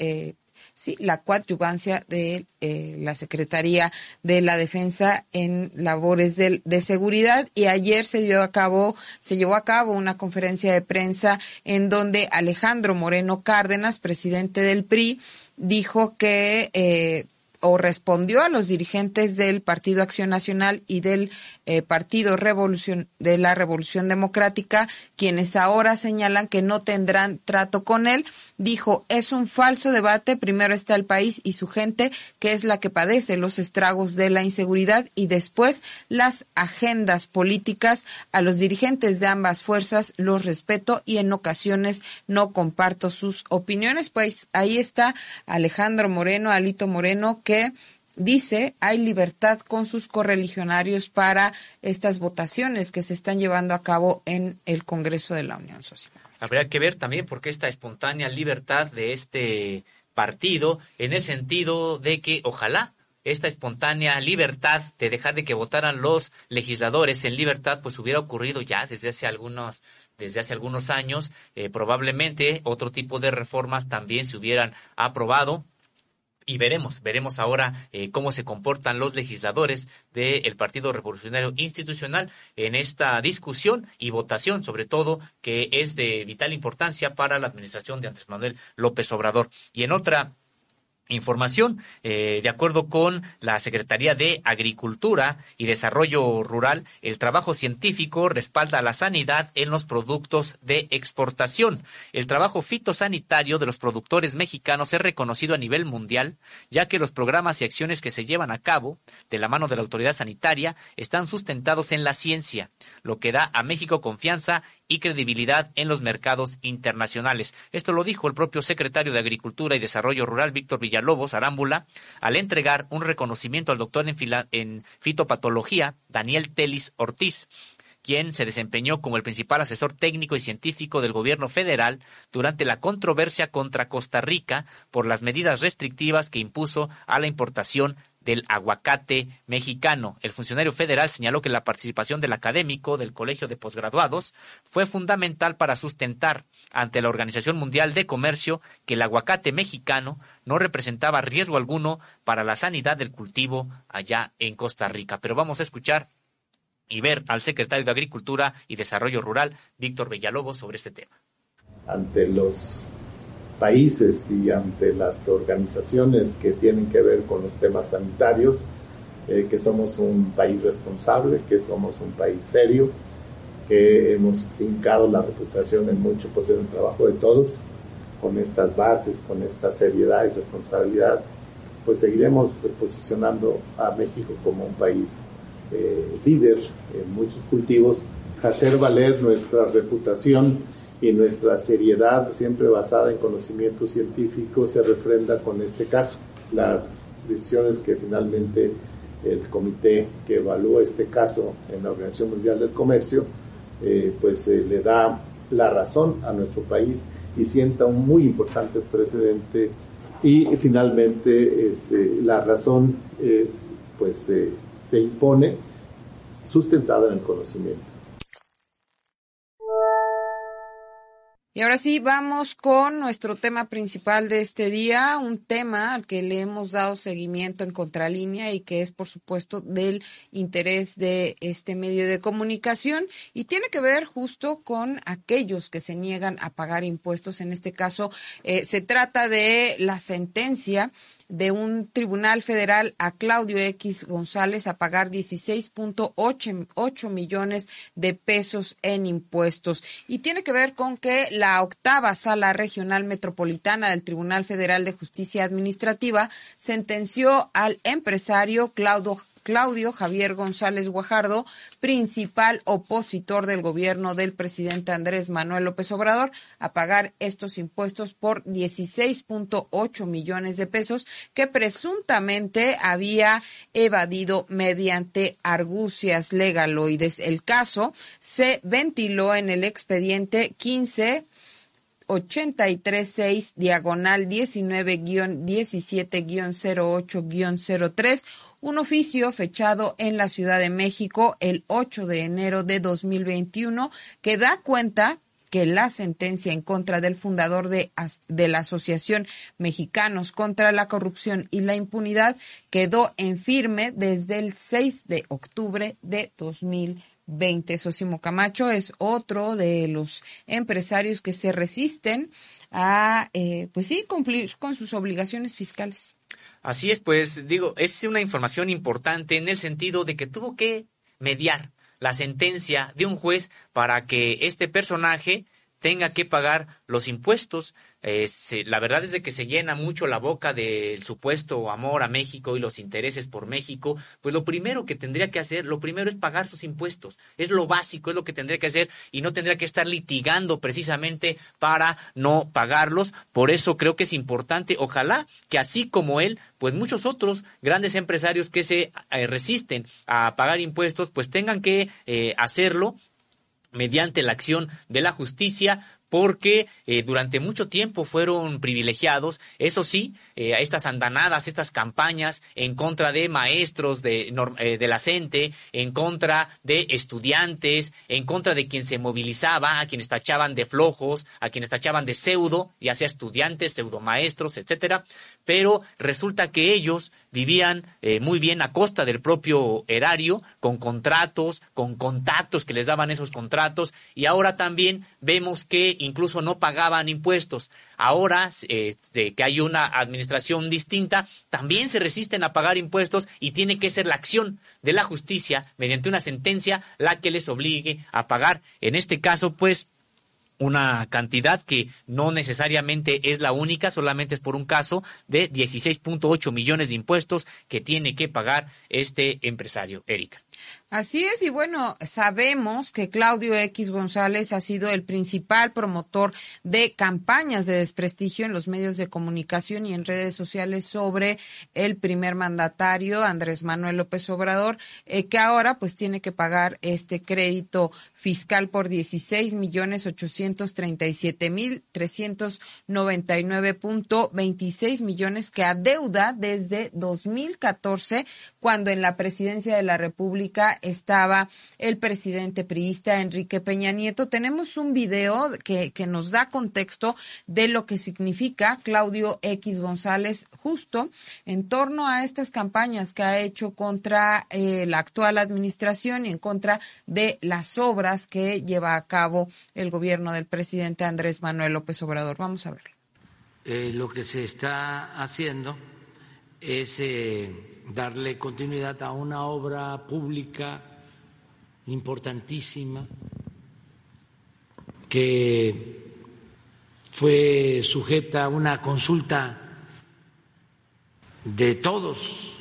sí, la coadyuvancia de eh, la Secretaría de la Defensa en labores de, seguridad. Y ayer se dio a cabo, se llevó a cabo una conferencia de prensa en donde Alejandro Moreno Cárdenas, presidente del PRI, dijo que eh, o respondió a los dirigentes del Partido Acción Nacional y del eh, Partido Revolución de la Revolución Democrática, quienes ahora señalan que no tendrán trato con él, dijo, es un falso debate, primero está el país y su gente, que es la que padece los estragos de la inseguridad, y después las agendas políticas. A los dirigentes de ambas fuerzas los respeto y en ocasiones no comparto sus opiniones. Pues ahí está Alejandro Moreno, Alito Moreno, que dice hay libertad con sus correligionarios para estas votaciones que se están llevando a cabo en el Congreso de la Unión Social. Habría que ver también por qué esta espontánea libertad de este partido en el sentido de que ojalá esta espontánea libertad de dejar de que votaran los legisladores en libertad pues hubiera ocurrido ya desde hace algunos desde hace algunos años eh, probablemente otro tipo de reformas también se hubieran aprobado y veremos, veremos ahora eh, cómo se comportan los legisladores del Partido Revolucionario Institucional en esta discusión y votación, sobre todo, que es de vital importancia para la administración de Andrés Manuel López Obrador. Y en otra información. Eh, de acuerdo con la Secretaría de Agricultura y Desarrollo Rural, el trabajo científico respalda la sanidad en los productos de exportación. El trabajo fitosanitario de los productores mexicanos es reconocido a nivel mundial, ya que los programas y acciones que se llevan a cabo de la mano de la autoridad sanitaria están sustentados en la ciencia, lo que da a México confianza y credibilidad en los mercados internacionales. Esto lo dijo el propio secretario de Agricultura y Desarrollo Rural, Víctor Villalobos Arámbula, al entregar un reconocimiento al doctor en, fitopatología, Daniel Telis Ortiz quien se desempeñó como el principal asesor técnico y científico del gobierno federal durante la controversia contra Costa Rica por las medidas restrictivas que impuso a la importación del aguacate mexicano. El funcionario federal señaló que la participación del académico del Colegio de Posgraduados fue fundamental para sustentar ante la Organización Mundial de Comercio que el aguacate mexicano no representaba riesgo alguno para la sanidad del cultivo allá en Costa Rica. Pero vamos a escuchar y ver al secretario de Agricultura y Desarrollo Rural, Víctor Villalobos, sobre este tema. Ante los países y ante las organizaciones que tienen que ver con los temas sanitarios, eh, que somos un país responsable, que somos un país serio, que hemos fincado la reputación en mucho pues en el trabajo de todos, con estas bases, con esta seriedad y responsabilidad, pues seguiremos posicionando a México como un país eh, líder en muchos cultivos, hacer valer nuestra reputación y nuestra seriedad, siempre basada en conocimiento científico, se refrenda con este caso. Las decisiones que finalmente el comité que evalúa este caso en la Organización Mundial del Comercio, eh, pues eh, le da la razón a nuestro país y sienta un muy importante precedente y finalmente este, la razón eh, pues se impone sustentada en el conocimiento. Y ahora sí, vamos con nuestro tema principal de este día, un tema al que le hemos dado seguimiento en contralínea y que es, por supuesto, del interés de este medio de comunicación y tiene que ver justo con aquellos que se niegan a pagar impuestos. En este caso, eh, se trata de la sentencia de un tribunal federal a Claudio X González a pagar 16.8 millones de pesos en impuestos. Y tiene que ver con que la octava sala regional metropolitana del Tribunal Federal de Justicia Administrativa sentenció al empresario Claudio Claudio Javier González Guajardo, principal opositor del gobierno del presidente Andrés Manuel López Obrador, a pagar estos impuestos por 16.8 millones de pesos que presuntamente había evadido mediante argucias legaloides. El caso se ventiló en el expediente 15 836 diagonal 19-17-08-03 un oficio fechado en la Ciudad de México el 8 de enero de 2021 que da cuenta que la sentencia en contra del fundador de, la Asociación Mexicanos contra la Corrupción y la Impunidad quedó en firme desde el 6 de octubre de 2020. Sosimo Camacho es otro de los empresarios que se resisten a, eh, pues sí, cumplir con sus obligaciones fiscales. Así es, pues digo, es una información importante en el sentido de que tuvo que mediar la sentencia de un juez para que este personaje tenga que pagar los impuestos eh, la verdad es de que se llena mucho la boca del supuesto amor a México y los intereses por México, pues lo primero que tendría que hacer, lo primero es pagar sus impuestos. Es lo básico, es lo que tendría que hacer y no tendría que estar litigando precisamente para no pagarlos. Por eso creo que es importante, ojalá que así como él, pues muchos otros grandes empresarios que se eh, resisten a pagar impuestos, pues tengan que eh, hacerlo mediante la acción de la justicia porque eh, durante mucho tiempo fueron privilegiados, eso sí, eh, estas andanadas, estas campañas en contra de maestros de, eh, la CENTE, en contra de estudiantes, en contra de quien se movilizaba, a quienes tachaban de flojos, a quienes tachaban de pseudo, ya sea estudiantes, pseudo maestros, etcétera, pero resulta que ellos vivían eh, muy bien a costa del propio erario, con contratos, con contactos que les daban esos contratos, y ahora también vemos que incluso no pagaban impuestos. Ahora eh, que hay una administración distinta, también se resisten a pagar impuestos y tiene que ser la acción de la justicia mediante una sentencia la que les obligue a pagar. En este caso, pues, una cantidad que no necesariamente es la única, solamente es por un caso de 16.8 millones de impuestos que tiene que pagar este empresario, Erika. Así es, y bueno, sabemos que Claudio X González ha sido el principal promotor de campañas de desprestigio en los medios de comunicación y en redes sociales sobre el primer mandatario, Andrés Manuel López Obrador, eh, que ahora pues tiene que pagar este crédito fiscal por 16 millones 837 mil 399.26 millones que adeuda desde 2014 cuando en la presidencia de la República estaba el presidente priista Enrique Peña Nieto. Tenemos un video que, que nos da contexto de lo que significa Claudio X González justo en torno a estas campañas que ha hecho contra eh, la actual administración y en contra de las obras que lleva a cabo el gobierno del presidente Andrés Manuel López Obrador. Vamos a verlo. eh, lo que se está haciendo es eh, darle continuidad a una obra pública importantísima que fue sujeta a una consulta de todos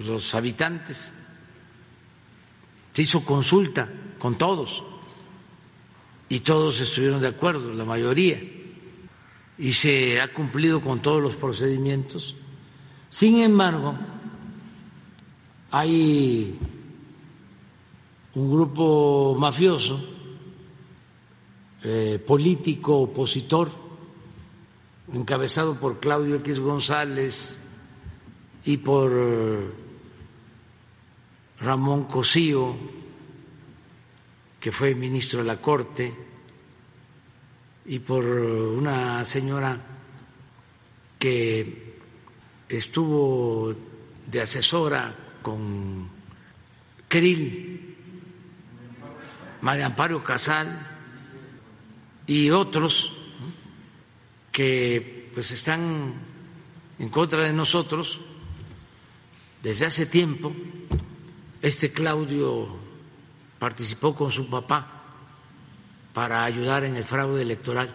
los habitantes. Se hizo consulta con todos y todos estuvieron de acuerdo, la mayoría, y se ha cumplido con todos los procedimientos. Sin embargo, hay un grupo mafioso, eh, político opositor, encabezado por Claudio X González y por Ramón Cosío, que fue ministro de la Corte, y por una señora que estuvo de asesora con Krill, María Amparo Casal y otros que pues están en contra de nosotros desde hace tiempo. Este Claudio participó con su papá para ayudar en el fraude electoral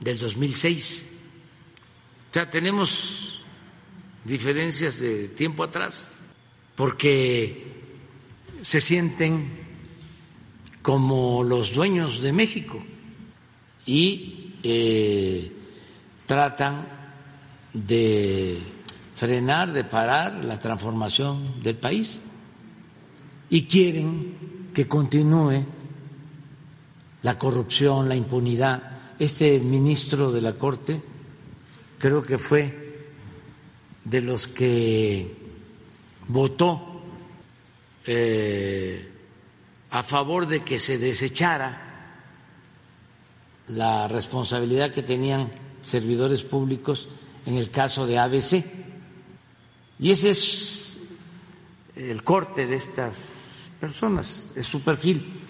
del 2006. O sea, tenemos diferencias de tiempo atrás porque se sienten como los dueños de México y eh, tratan de frenar, de parar la transformación del país y quieren que continúe la corrupción, la impunidad. Este ministro de la Corte creo que fue de los que votó eh, a favor de que se desechara la responsabilidad que tenían servidores públicos en el caso de ABC. Y ese es el corte de estas personas, es su perfil.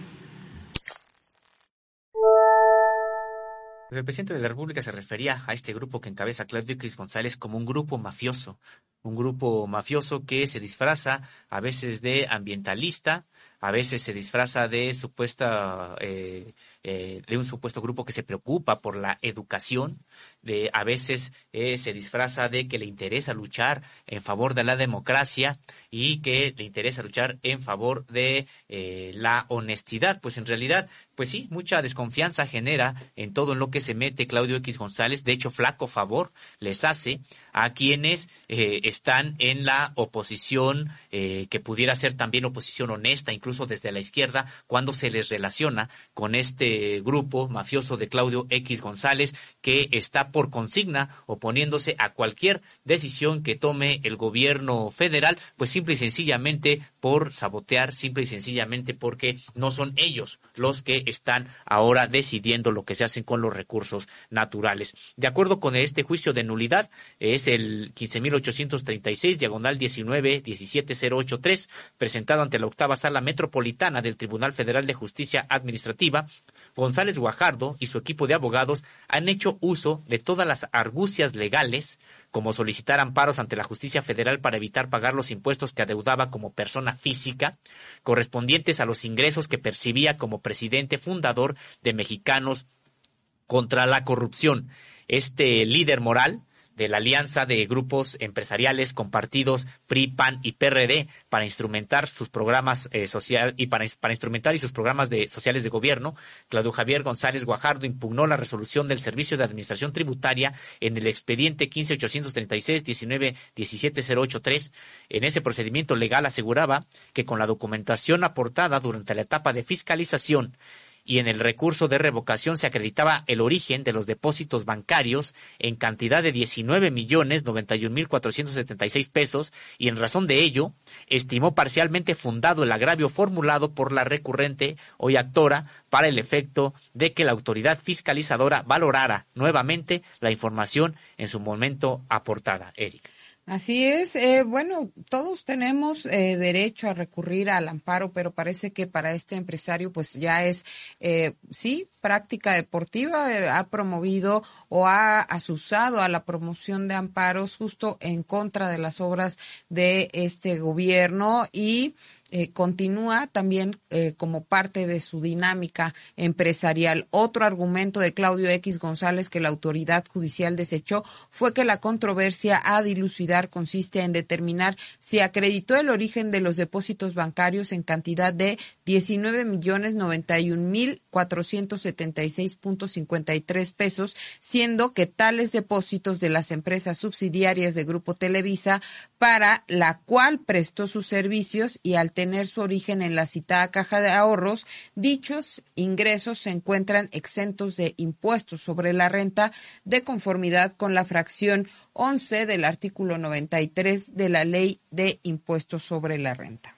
El presidente de la República se refería a este grupo que encabeza Claudio X González como un grupo mafioso, un grupo mafioso que se disfraza a veces de ambientalista, a veces se disfraza de supuesta eh, eh, de un supuesto grupo que se preocupa por la educación, de, a veces eh, se disfraza de que le interesa luchar en favor de la democracia y que le interesa luchar en favor de eh, la honestidad. Pues en realidad, pues sí, mucha desconfianza genera en todo en lo que se mete Claudio X González. De hecho, flaco favor les hace a quienes están en la oposición, que pudiera ser también oposición honesta, incluso desde la izquierda, cuando se les relaciona con este grupo mafioso de Claudio X González que está por consigna oponiéndose a cualquier decisión que tome el gobierno federal, pues simple y sencillamente por sabotear, simple y sencillamente porque no son ellos los que están ahora decidiendo lo que se hacen con los recursos naturales. De acuerdo con este juicio de nulidad, es el 15.836, diagonal 19 17083, presentado ante la octava sala metropolitana del Tribunal Federal de Justicia Administrativa, González Guajardo y su equipo de abogados han hecho uso de todas las argucias legales, como solicitar amparos ante la justicia federal para evitar pagar los impuestos que adeudaba como persona física, correspondientes a los ingresos que percibía como presidente fundador de Mexicanos contra la corrupción. Este líder moral de la alianza de grupos empresariales con partidos PRI, PAN y PRD para instrumentar sus programas eh, social y para, para, instrumentar y sus programas de sociales de gobierno, Claudio Javier González Guajardo impugnó la resolución del Servicio de Administración Tributaria en el expediente 15836 19 17083. En ese procedimiento legal aseguraba que con la documentación aportada durante la etapa de fiscalización y en el recurso de revocación se acreditaba el origen de los depósitos bancarios en cantidad de 19 millones 91 mil 476 pesos y en razón de ello estimó parcialmente fundado el agravio formulado por la recurrente hoy actora para el efecto de que la autoridad fiscalizadora valorara nuevamente la información en su momento aportada. Eric. Así es. Eh, bueno, todos tenemos eh, derecho a recurrir al amparo, pero parece que para este empresario, pues ya es, eh, sí, práctica deportiva, eh, ha promovido o ha asusado a la promoción de amparos justo en contra de las obras de este gobierno y eh, continúa también eh, como parte de su dinámica empresarial. Otro argumento de Claudio X González que la autoridad judicial desechó fue que la controversia a dilucidar consiste en determinar si acreditó el origen de los depósitos bancarios en cantidad de 19 millones 91 mil 476.53 pesos, siendo que tales depósitos de las empresas subsidiarias de Grupo Televisa para la cual prestó sus servicios y al tener su origen en la citada caja de ahorros, dichos ingresos se encuentran exentos de impuestos sobre la renta de conformidad con la fracción 11 del artículo 93 de la Ley de Impuestos sobre la Renta.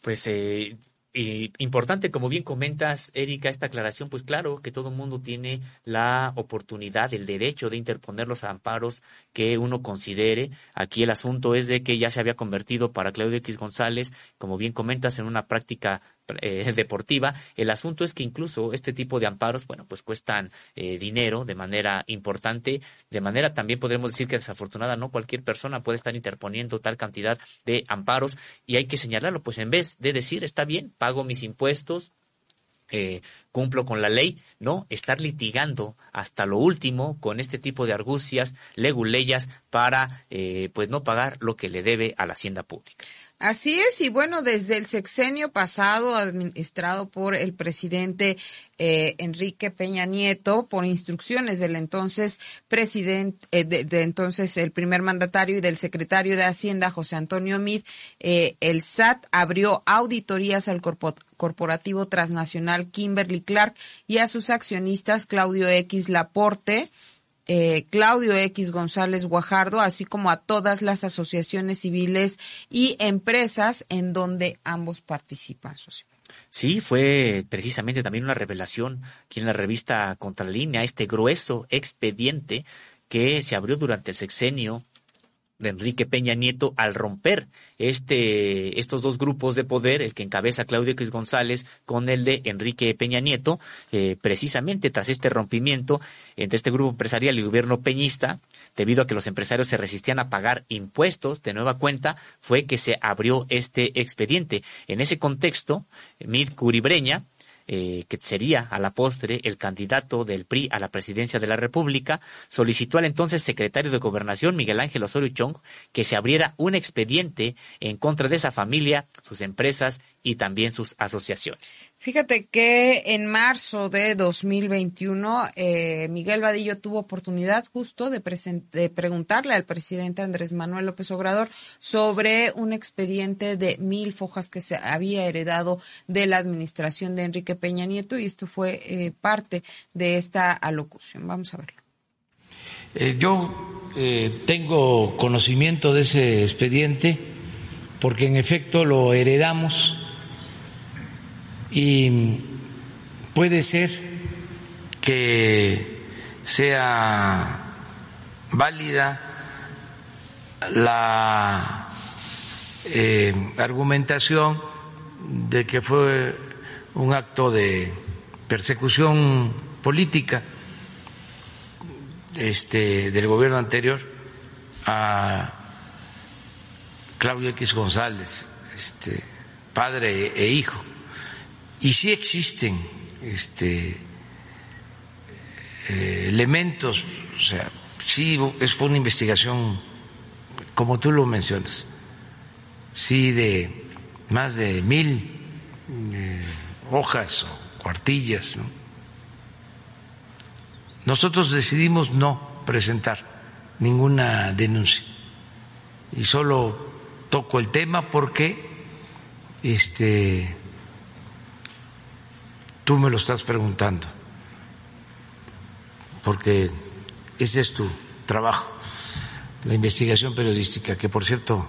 Pues eh, importante, como bien comentas, Erika, esta aclaración, pues claro que todo mundo tiene la oportunidad, el derecho de interponer los amparos que uno considere. Aquí el asunto es de que ya se había convertido para Claudio X González, como bien comentas, en una práctica eh, deportiva. El asunto es que incluso este tipo de amparos, bueno, pues cuestan eh, dinero de manera importante, de manera también podremos decir que desafortunada, no cualquier persona puede estar interponiendo tal cantidad de amparos y hay que señalarlo, pues en vez de decir, está bien, pago mis impuestos, eh, cumplo con la ley, no estar litigando hasta lo último con este tipo de argucias, leguleyas para pues no pagar lo que le debe a la hacienda pública. Así es, y bueno, desde el sexenio pasado, administrado por el presidente eh, Enrique Peña Nieto, por instrucciones del entonces presidente, eh, de, entonces el primer mandatario y del secretario de Hacienda, José Antonio Mid, eh, el SAT abrió auditorías al corporativo transnacional Kimberly Clark y a sus accionistas Claudio X Laporte, eh, Claudio X González Guajardo, así como a todas las asociaciones civiles y empresas en donde ambos participan. Sí, fue precisamente también una revelación aquí en la revista Contralínea, este grueso expediente que se abrió durante el sexenio de Enrique Peña Nieto al romper este, estos dos grupos de poder, el que encabeza Claudio X González con el de Enrique Peña Nieto, eh, precisamente tras este rompimiento entre este grupo empresarial y gobierno peñista, debido a que los empresarios se resistían a pagar impuestos de nueva cuenta, fue que se abrió este expediente. En ese contexto, Mid Curibreña, eh, que sería a la postre el candidato del PRI a la presidencia de la República, solicitó al entonces secretario de Gobernación, Miguel Ángel Osorio Chong, que se abriera un expediente en contra de esa familia, sus empresas y también sus asociaciones. Fíjate que en marzo de 2021 eh, Miguel Vadillo tuvo oportunidad justo de, de, preguntarle al presidente Andrés Manuel López Obrador sobre un expediente de mil fojas que se había heredado de la administración de Enrique Peña Nieto y esto fue eh, parte de esta alocución. Vamos a verlo. Eh, yo tengo conocimiento de ese expediente porque en efecto lo heredamos y puede ser que sea válida la eh, argumentación de que fue un acto de persecución política este, del gobierno anterior a Claudio X González, este, padre e hijo. Y sí existen este, eh, elementos, o sea, sí es, fue una investigación, como tú lo mencionas, sí de más de mil eh, hojas o cuartillas. Nosotros decidimos no presentar ninguna denuncia y solo toco el tema porque este Tú me lo estás preguntando, porque ese es tu trabajo, la investigación periodística, que por cierto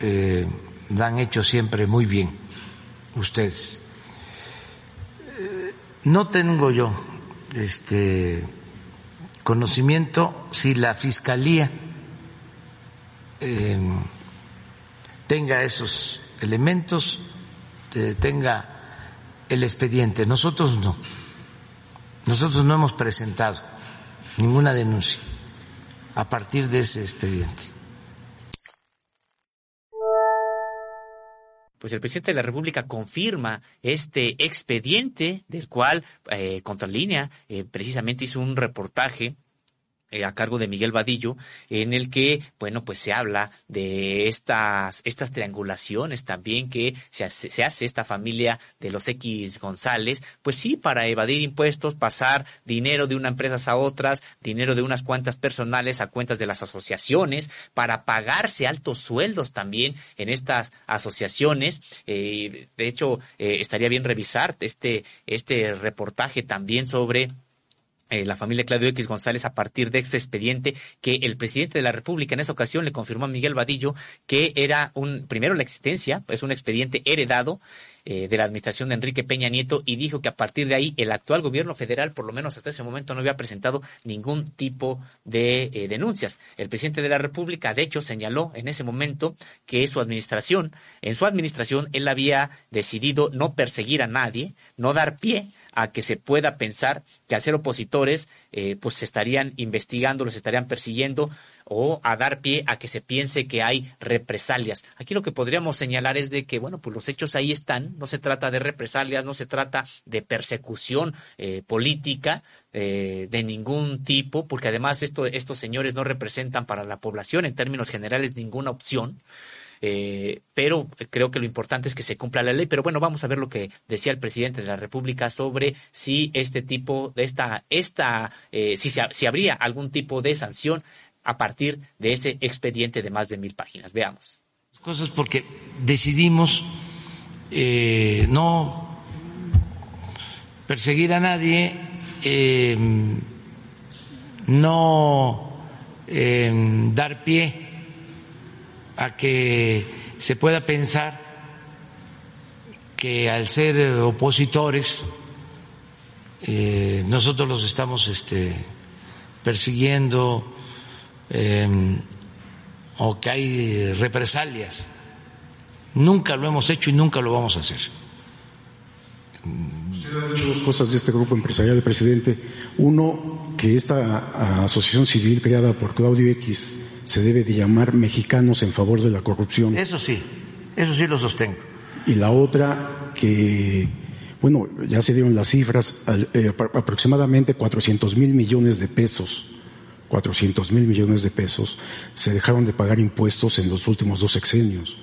eh, la han hecho siempre muy bien ustedes. Eh, no tengo yo este conocimiento si la fiscalía em, tenga esos elementos, eh, tenga el expediente, nosotros no. nosotros no hemos presentado ninguna denuncia a partir de ese expediente. pues el presidente de la República confirma este expediente del cual eh, Contralínea eh, precisamente hizo un reportaje eh, a cargo de Miguel Vadillo, en el que, bueno, pues se habla de estas, estas triangulaciones también que se hace, se hace esta familia de los X González, pues sí, para evadir impuestos, pasar dinero de una empresa a otras, dinero de unas cuentas personales a cuentas de las asociaciones, para pagarse altos sueldos también en estas asociaciones. Eh, de hecho, eh, estaría bien revisar este, este reportaje también sobre eh, la familia Claudio X González a partir de este expediente que el presidente de la República en esa ocasión le confirmó a Miguel Vadillo que era un, primero la existencia, es un expediente heredado eh, de la administración de Enrique Peña Nieto y dijo que a partir de ahí el actual gobierno federal, por lo menos hasta ese momento, no había presentado ningún tipo de eh, denuncias. El presidente de la República, de hecho, señaló en ese momento que su administración, en su administración, él había decidido no perseguir a nadie, no dar pie a que se pueda pensar que al ser opositores, eh, pues se estarían investigando, los estarían persiguiendo o a dar pie a que se piense que hay represalias. Aquí lo que podríamos señalar es de que, bueno, pues los hechos ahí están, no se trata de represalias, no se trata de persecución eh, política eh, de ningún tipo, porque además esto, estos señores no representan para la población en términos generales ninguna opción. Eh, pero creo que lo importante es que se cumpla la ley. Pero bueno, vamos a ver lo que decía el presidente de la República sobre si este tipo de esta, esta, eh, si, si habría algún tipo de sanción a partir de ese expediente de más de mil páginas. Veamos. Cosas porque decidimos eh, no perseguir a nadie, no dar pie a que se pueda pensar que al ser opositores eh, nosotros los estamos este, persiguiendo eh, o que hay represalias. Nunca lo hemos hecho y nunca lo vamos a hacer. Usted ha dicho dos cosas de este grupo empresarial presidente. Uno, que esta asociación civil creada por Claudio X se debe de llamar mexicanos en favor de la corrupción. Eso sí, eso sí lo sostengo. Y la otra, que, bueno, ya se dieron las cifras, eh, aproximadamente 400 mil millones de pesos, 400 mil millones de pesos se dejaron de pagar impuestos en los últimos dos sexenios.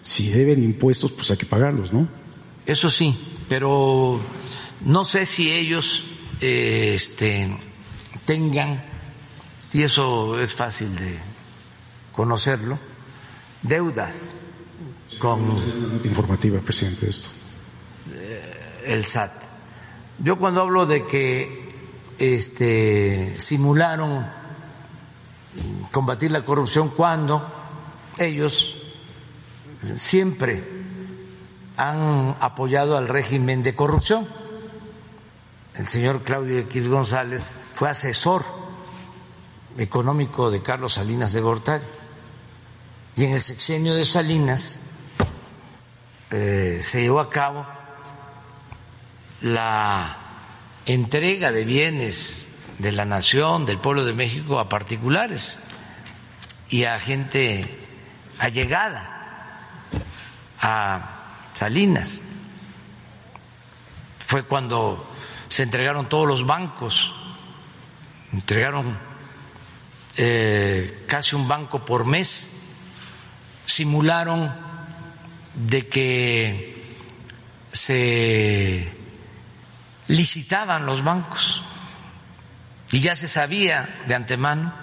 Si deben impuestos, pues hay que pagarlos, ¿no? Eso sí, pero no sé si ellos eh, este, tengan y eso es fácil de conocerlo, deudas con... informativa, presidente, esto. Eh, el SAT. Yo cuando hablo de que este, simularon combatir la corrupción cuando ellos siempre han apoyado al régimen de corrupción. El señor Claudio X González fue asesor económico de Carlos Salinas de Gortari. Y en el sexenio de Salinas eh, se llevó a cabo la entrega de bienes de la nación, del pueblo de México, a particulares y a gente allegada a Salinas. Fue cuando se entregaron todos los bancos, entregaron eh, casi un banco por mes, simularon de que se licitaban los bancos y ya se sabía de antemano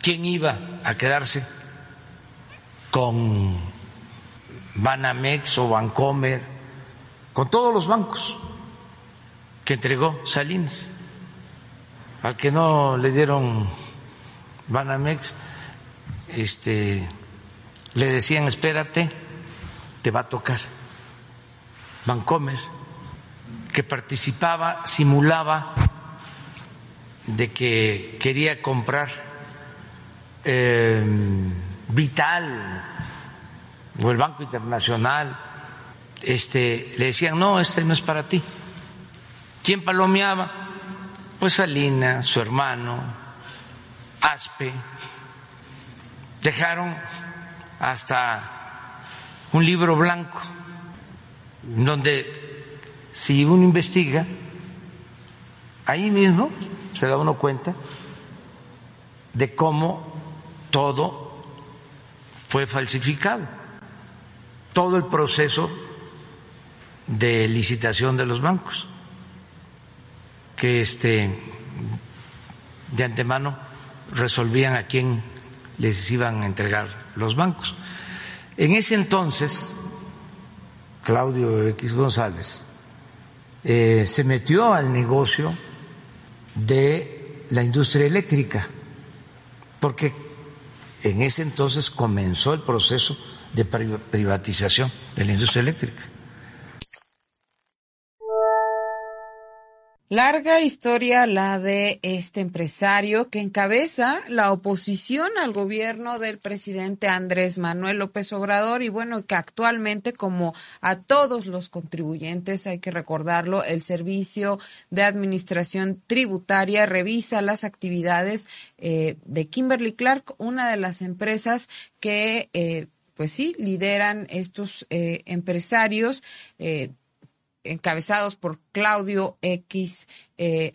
quién iba a quedarse con Banamex o Bancomer, con todos los bancos que entregó Salinas al que no le dieron Banamex, este, le decían, espérate, te va a tocar. Bancomer, que participaba, simulaba de que quería comprar eh, Vital o el Banco Internacional, este, le decían, no, este no es para ti, ¿Quién palomeaba? Pues Salina, su hermano, Aspe. Dejaron hasta un libro blanco donde si uno investiga, ahí mismo se da uno cuenta de cómo todo fue falsificado, todo el proceso de licitación de los bancos, que este de antemano resolvían a quién les iban a entregar los bancos. En ese entonces, Claudio X González eh, se metió al negocio de la industria eléctrica, porque en ese entonces comenzó el proceso de privatización de la industria eléctrica. Larga historia la de este empresario que encabeza la oposición al gobierno del presidente Andrés Manuel López Obrador y bueno, que actualmente como a todos los contribuyentes, hay que recordarlo, el Servicio de Administración Tributaria revisa las actividades eh, de Kimberly Clark, una de las empresas que... Eh, pues sí, lideran estos eh, empresarios encabezados por Claudio X eh,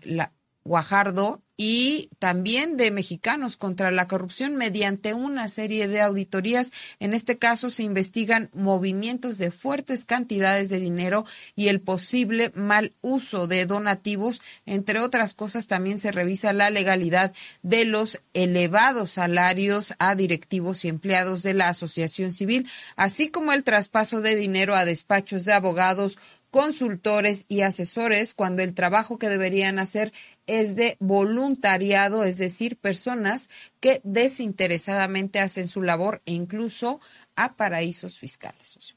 Guajardo y también de mexicanos contra la corrupción mediante una serie de auditorías. En este caso se investigan movimientos de fuertes cantidades de dinero y el posible mal uso de donativos. Entre otras cosas, también se revisa la legalidad de los elevados salarios a directivos y empleados de la asociación civil, así como el traspaso de dinero a despachos de abogados consultores y asesores cuando el trabajo que deberían hacer es de voluntariado, es decir, personas que desinteresadamente hacen su labor e incluso a paraísos fiscales.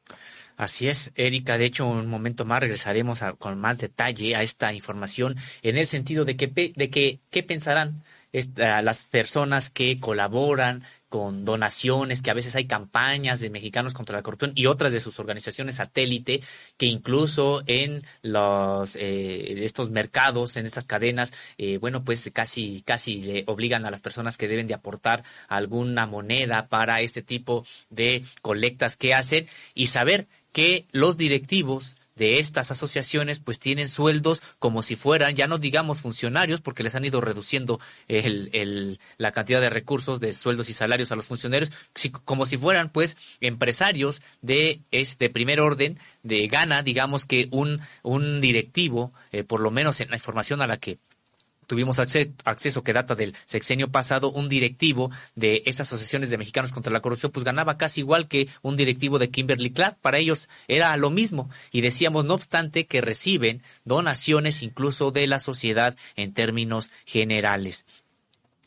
Así es, Erika. De hecho, un momento más regresaremos con más detalle a esta información en el sentido de que, de que qué pensarán las personas que colaboran con donaciones, que a veces hay campañas de mexicanos contra la corrupción y otras de sus organizaciones satélite, que incluso en los eh, estos mercados, en estas cadenas, eh, bueno, pues casi casi le obligan a las personas que deben de aportar alguna moneda para este tipo de colectas que hacen y saber que los directivos de estas asociaciones pues tienen sueldos como si fueran, ya no digamos funcionarios, porque les han ido reduciendo el, el, la cantidad de recursos de sueldos y salarios a los funcionarios, como si fueran pues empresarios de, este primer orden, de gana, digamos que un, un directivo, eh, por lo menos en la información a la que tuvimos acceso, que data del sexenio pasado, un directivo de estas asociaciones de mexicanos contra la corrupción, pues ganaba casi igual que un directivo de Kimberly Clark. Para ellos era lo mismo. Y decíamos, no obstante, que reciben donaciones incluso de la sociedad en términos generales.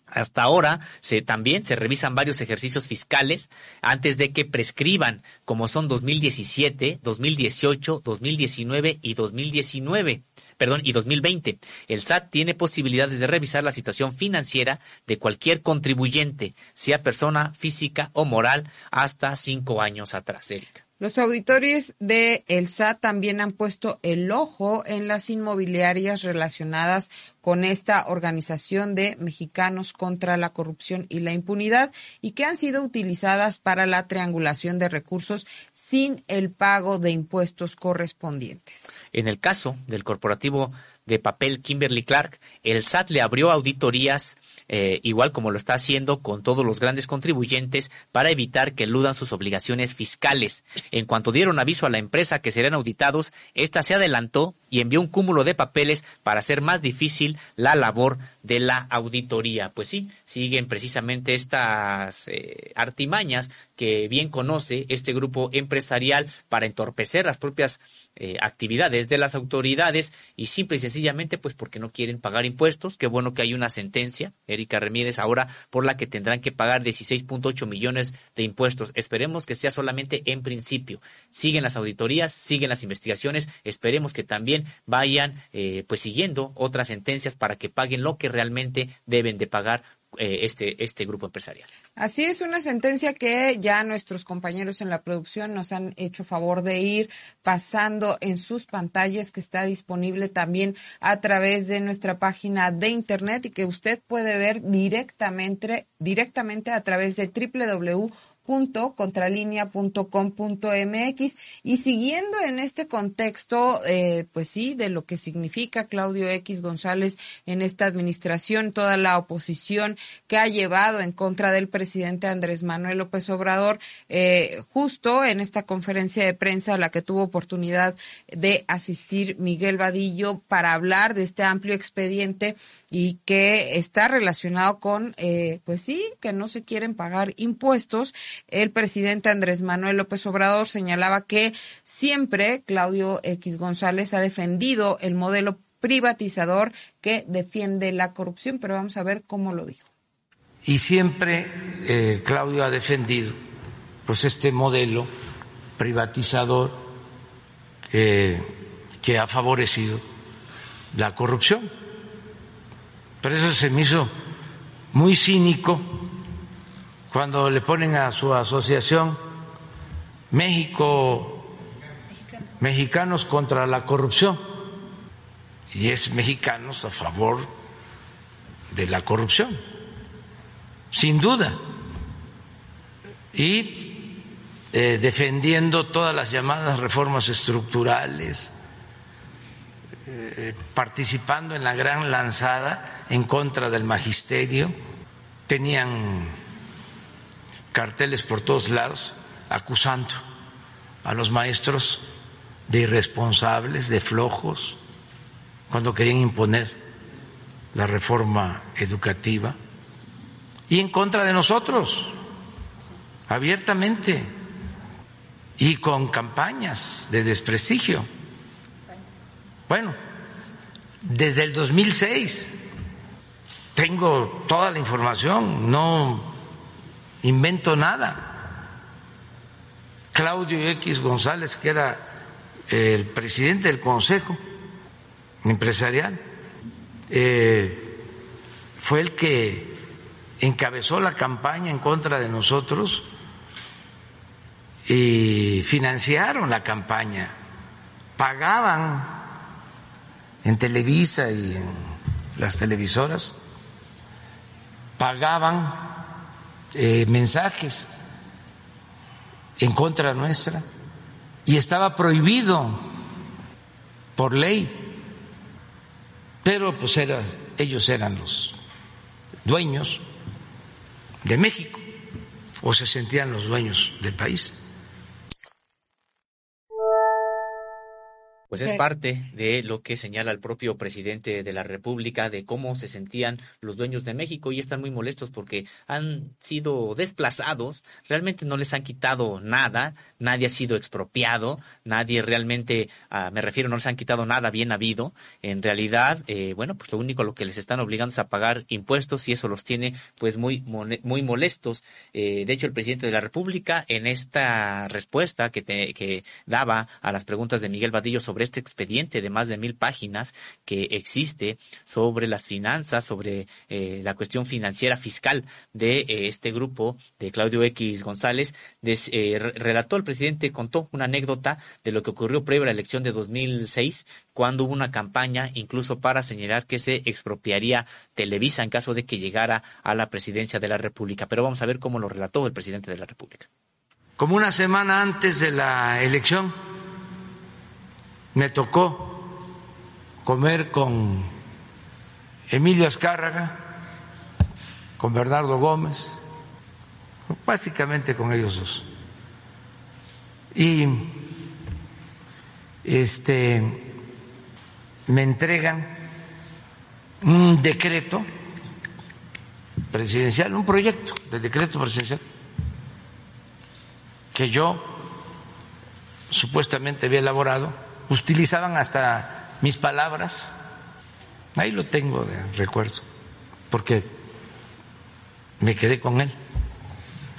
Hasta ahora se, también se revisan varios ejercicios fiscales antes de que prescriban, como son 2017, 2018, 2019 y 2019 perdón, y 2020. El SAT tiene posibilidades de revisar la situación financiera de cualquier contribuyente, sea persona física o moral, hasta cinco años atrás. Los auditores de el SAT también han puesto el ojo en las inmobiliarias relacionadas con esta organización de mexicanos contra la corrupción y la impunidad y que han sido utilizadas para la triangulación de recursos sin el pago de impuestos correspondientes. En el caso del corporativo de papel Kimberly Clark, el SAT le abrió auditorías eh, igual como lo está haciendo con todos los grandes contribuyentes, para evitar que eludan sus obligaciones fiscales. En cuanto dieron aviso a la empresa que serían auditados, ésta se adelantó y envió un cúmulo de papeles para hacer más difícil la labor de la auditoría. Pues sí, siguen precisamente estas eh, artimañas que bien conoce este grupo empresarial para entorpecer las propias eh, actividades de las autoridades y simple y sencillamente pues porque no quieren pagar impuestos. Qué bueno que hay una sentencia, Erika Ramírez, ahora por la que tendrán que pagar 16.8 millones de impuestos. Esperemos que sea solamente en principio. Siguen las auditorías, siguen las investigaciones. Esperemos que también vayan eh, pues siguiendo otras sentencias para que paguen lo que realmente deben de pagar eh, este, este grupo empresarial. Así es, una sentencia que ya nuestros compañeros en la producción nos han hecho favor de ir pasando en sus pantallas, que está disponible también a través de nuestra página de internet y que usted puede ver directamente, directamente a través de www contralinea.com.mx y siguiendo en este contexto, eh, pues sí, de lo que significa Claudio X González en esta administración, toda la oposición que ha llevado en contra del presidente Andrés Manuel López Obrador, eh, justo en esta conferencia de prensa a la que tuvo oportunidad de asistir Miguel Vadillo para hablar de este amplio expediente y que está relacionado con, eh, pues sí, que no se quieren pagar impuestos el presidente Andrés Manuel López Obrador señalaba que siempre Claudio X González ha defendido el modelo privatizador que defiende la corrupción, pero vamos a ver cómo lo dijo. Y siempre eh, Claudio ha defendido pues este modelo privatizador que ha favorecido la corrupción. Pero eso se me hizo muy cínico cuando le ponen a su asociación México Mexicanos contra la corrupción. Y es mexicanos a favor de la corrupción, sin duda, y eh, defendiendo todas las llamadas reformas estructurales, eh, participando en la gran lanzada en contra del magisterio, tenían carteles por todos lados acusando a los maestros de irresponsables, de flojos, cuando querían imponer la reforma educativa y en contra de nosotros, abiertamente y con campañas de desprestigio. Bueno, desde el 2006 tengo toda la información, no invento nada. Claudio X González, que era el presidente del Consejo Empresarial, eh, fue el que encabezó la campaña en contra de nosotros y financiaron la campaña, pagaban en Televisa y en las televisoras, pagaban eh, mensajes en contra nuestra y estaba prohibido por ley, pero pues era, ellos eran los dueños de México o se sentían los dueños del país. Pues es parte de lo que señala el propio presidente de la República de cómo se sentían los dueños de México y están muy molestos porque han sido desplazados, realmente no les han quitado nada, nadie ha sido expropiado, nadie realmente, ah, me refiero, no les han quitado nada bien habido. En realidad, eh, bueno, pues lo único a lo que les están obligando es a pagar impuestos y eso los tiene pues muy, muy molestos. Eh, de hecho, el presidente de la República en esta respuesta que, que daba a las preguntas de Miguel Vadillo sobre este expediente de más de mil páginas que existe sobre las finanzas, sobre eh, la cuestión financiera fiscal de eh, este grupo de Claudio X González. Eh, relató, el presidente contó una anécdota de lo que ocurrió previo a la elección de 2006, cuando hubo una campaña incluso para señalar que se expropiaría Televisa en caso de que llegara a la presidencia de la República. Pero vamos a ver cómo lo relató el presidente de la República. Como una semana antes de la elección, me tocó comer con Emilio Azcárraga, con Bernardo Gómez, básicamente con ellos dos. Y este me entregan un decreto presidencial, un proyecto de decreto presidencial que yo supuestamente había elaborado utilizaban hasta mis palabras. Ahí lo tengo de recuerdo, porque me quedé con él,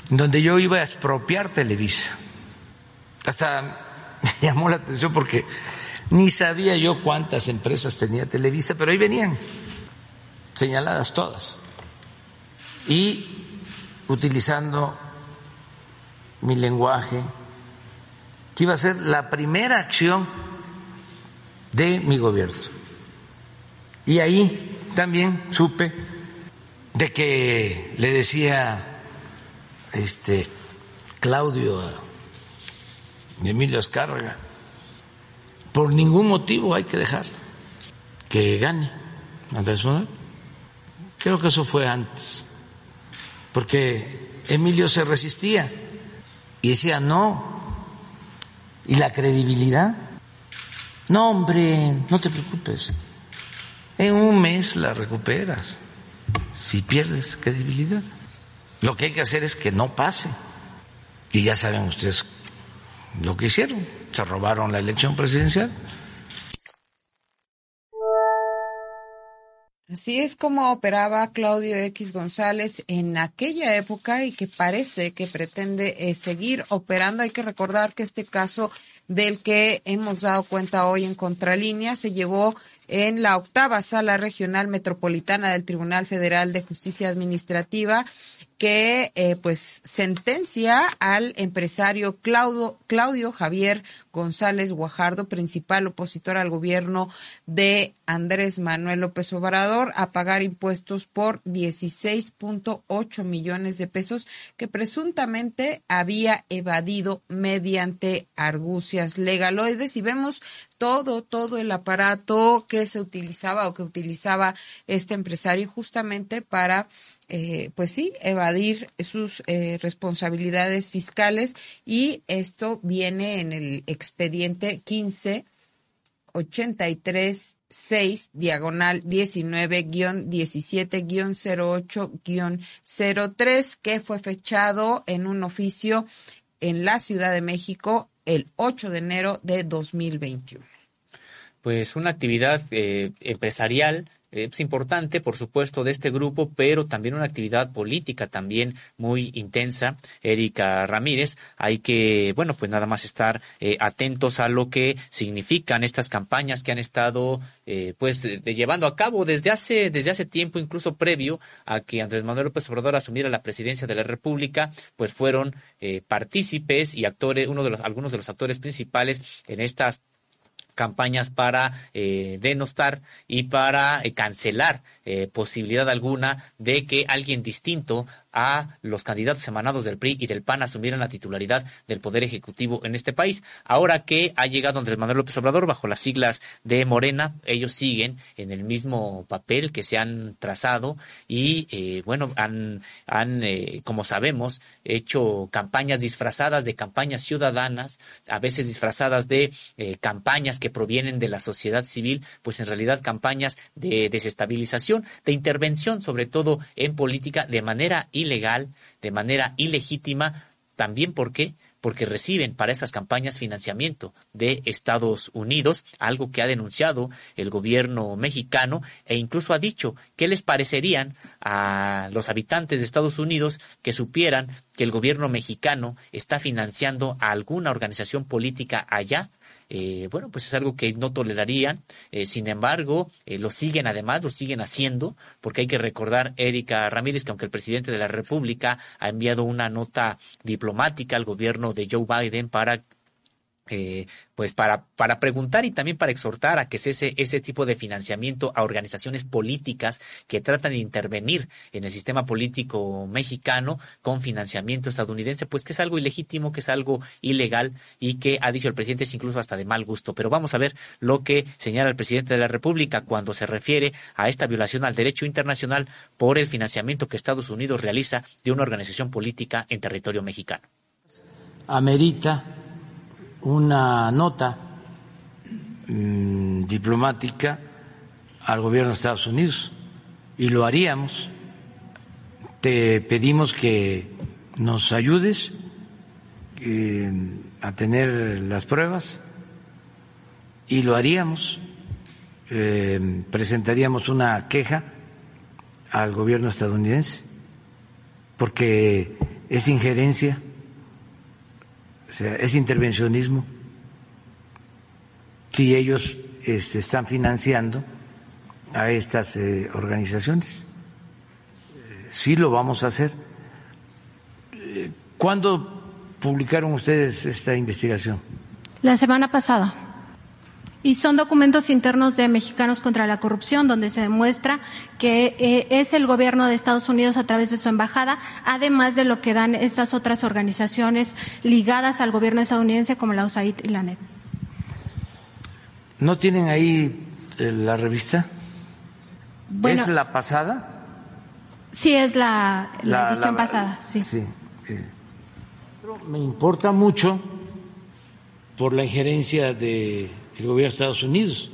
donde yo iba a expropiar Televisa. Hasta <laughs> me llamó la atención porque ni sabía yo cuántas empresas tenía Televisa, pero ahí venían, señaladas todas. y utilizando mi lenguaje, que iba a ser la primera acción de mi gobierno. Y ahí también supe de que le decía este Claudio Emilio Azcárraga, por ningún motivo hay que dejar que gane Andrés Manuel. Creo que eso fue antes, porque Emilio se resistía y decía no. ¿Y la credibilidad? No, hombre, no te preocupes. En un mes la recuperas si pierdes credibilidad. Lo que hay que hacer es que no pase. Y ya saben ustedes lo que hicieron. Se robaron la elección presidencial. Así es como operaba Claudio X González en aquella época y que parece que pretende eh, seguir operando. Hay que recordar que este caso del que hemos dado cuenta hoy en Contralínea se llevó en la octava sala regional metropolitana del Tribunal Federal de Justicia Administrativa que eh, pues sentencia al empresario Claudio, Claudio Javier González Guajardo, principal opositor al gobierno de Andrés Manuel López Obrador, a pagar impuestos por 16.8 millones de pesos que presuntamente había evadido mediante argucias legaloides. Y vemos todo, todo el aparato que se utilizaba o que utilizaba este empresario justamente para eh, pues sí, evadir sus eh, responsabilidades fiscales y esto viene en el expediente 15 83 6 diagonal 19 17 08 03 que fue fechado en un oficio en la Ciudad de México el 8 de enero de 2021. Pues una actividad eh, empresarial es importante, por supuesto, de este grupo, pero también una actividad política también muy intensa. Erika Ramírez, hay que, bueno, pues nada más estar eh, atentos a lo que significan estas campañas que han estado, eh, pues, llevando a cabo desde hace, desde hace tiempo, incluso previo a que Andrés Manuel López Obrador asumiera la presidencia de la República, pues fueron eh, partícipes y actores, uno de los, algunos de los actores principales en estas campañas para eh, denostar y para eh, cancelar eh, posibilidad alguna de que alguien distinto a los candidatos emanados del PRI y del PAN asumieran la titularidad del Poder Ejecutivo en este país. Ahora que ha llegado Andrés Manuel López Obrador bajo las siglas de Morena, ellos siguen en el mismo papel que se han trazado y, eh, bueno, han, han eh, como sabemos, hecho campañas disfrazadas de campañas ciudadanas, a veces disfrazadas de eh, campañas que provienen de la sociedad civil, pues en realidad campañas de desestabilización, de intervención, sobre todo en política, de manera ilegal, de manera ilegítima, también porque porque reciben para estas campañas financiamiento de Estados Unidos, algo que ha denunciado el gobierno mexicano e incluso ha dicho que les parecerían a los habitantes de Estados Unidos que supieran que el gobierno mexicano está financiando a alguna organización política allá eh, bueno, pues es algo que no tolerarían. Eh, sin embargo, eh, lo siguen además, lo siguen haciendo, porque hay que recordar, Erika Ramírez, que aunque el presidente de la República ha enviado una nota diplomática al gobierno de Joe Biden para eh, pues para, para preguntar y también para exhortar a que cese ese tipo de financiamiento a organizaciones políticas que tratan de intervenir en el sistema político mexicano con financiamiento estadounidense, pues que es algo ilegítimo, que es algo ilegal y que ha dicho el presidente es incluso hasta de mal gusto. Pero vamos a ver lo que señala el presidente de la República cuando se refiere a esta violación al derecho internacional por el financiamiento que Estados Unidos realiza de una organización política en territorio mexicano. Amerita una nota mm, diplomática al gobierno de Estados Unidos y lo haríamos. Te pedimos que nos ayudes eh, a tener las pruebas y lo haríamos. Eh, presentaríamos una queja al gobierno estadounidense porque es injerencia o sea, es intervencionismo. Si ellos se este, están financiando a estas eh, organizaciones, sí lo vamos a hacer. Eh, ¿Cuándo publicaron ustedes esta investigación? La semana pasada. Y son documentos internos de Mexicanos contra la Corrupción, donde se demuestra que eh, es el gobierno de Estados Unidos a través de su embajada, además de lo que dan estas otras organizaciones ligadas al gobierno estadounidense, como la USAID y la NET. ¿No tienen ahí eh, la revista? ¿Es la pasada? Sí, es la, edición pasada, sí. sí. Eh, me importa mucho por la injerencia del gobierno de Estados Unidos,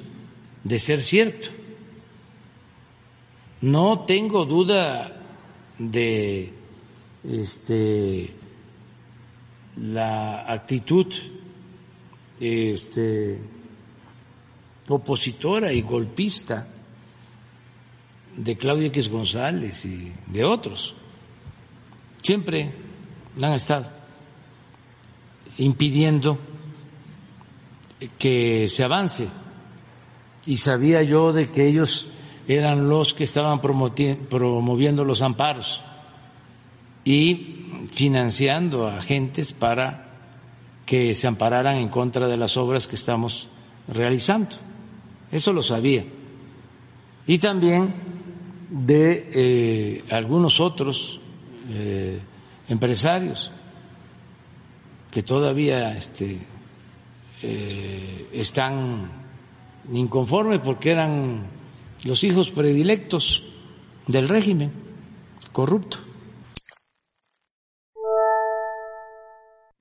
de ser cierto. No tengo duda de este, la actitud este, opositora y golpista de Claudia X González y de otros. Siempre han estado impidiendo que se avance. Y sabía yo de que ellos eran los que estaban promoviendo los amparos y financiando a agentes para que se ampararan en contra de las obras que estamos realizando. Eso lo sabía. Y también de eh, algunos otros eh, empresarios que todavía este, eh, están inconformes porque eran los hijos predilectos del régimen corrupto.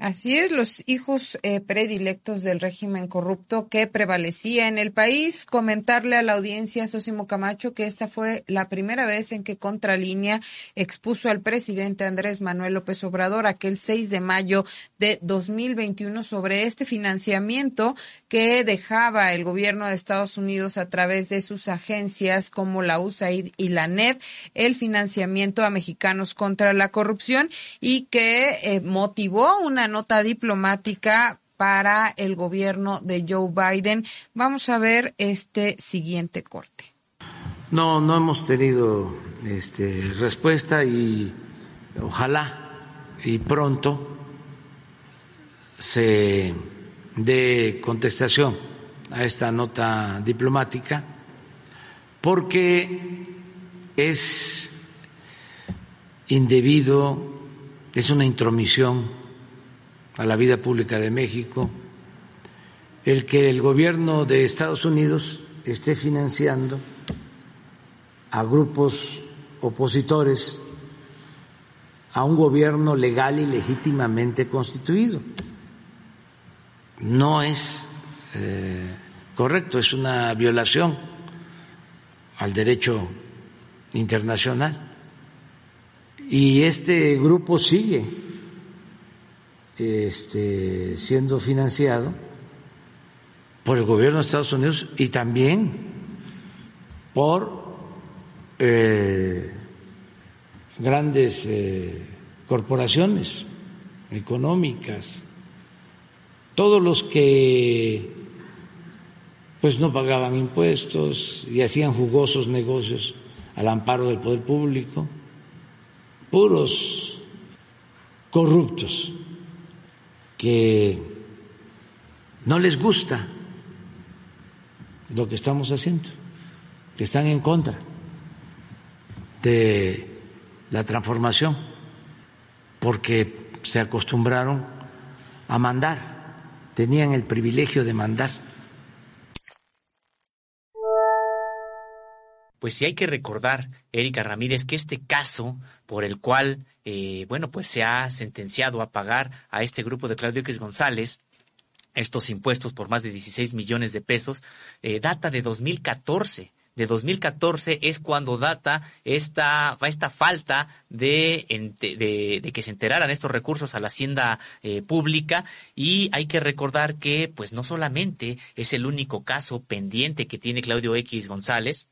Así es, los hijos eh, predilectos del régimen corrupto que prevalecía en el país. Comentarle a la audiencia, Sosimo Camacho, que esta fue la primera vez en que Contralínea expuso al presidente Andrés Manuel López Obrador aquel 6 de mayo de 2021 sobre este financiamiento que dejaba el gobierno de Estados Unidos a través de sus agencias como la USAID y la NED, el financiamiento a mexicanos contra la corrupción y que eh, motivó una nota diplomática para el gobierno de Joe Biden. Vamos a ver este siguiente corte. No, no hemos tenido este, respuesta y ojalá y pronto se dé contestación a esta nota diplomática porque es indebido, es una intromisión a la vida pública de México, el que el gobierno de Estados Unidos esté financiando a grupos opositores a un gobierno legal y legítimamente constituido. No es eh, correcto, es una violación al derecho internacional. Y este grupo sigue este, siendo financiado por el gobierno de Estados Unidos y también por eh, grandes eh, corporaciones económicas, todos los que pues no pagaban impuestos y hacían jugosos negocios al amparo del poder público, puros corruptos que no les gusta lo que estamos haciendo, que están en contra de la transformación, porque se acostumbraron a mandar, tenían el privilegio de mandar. Pues sí hay que recordar, Erika Ramírez, que este caso por el cual eh, bueno, pues se ha sentenciado a pagar a este grupo de Claudio X González estos impuestos por más de 16 millones de pesos, eh, data de 2014 de 2014 es cuando data esta, esta falta de, de, que se enteraran estos recursos a la hacienda eh, pública. Y hay que recordar que pues no solamente es el único caso pendiente que tiene Claudio X González,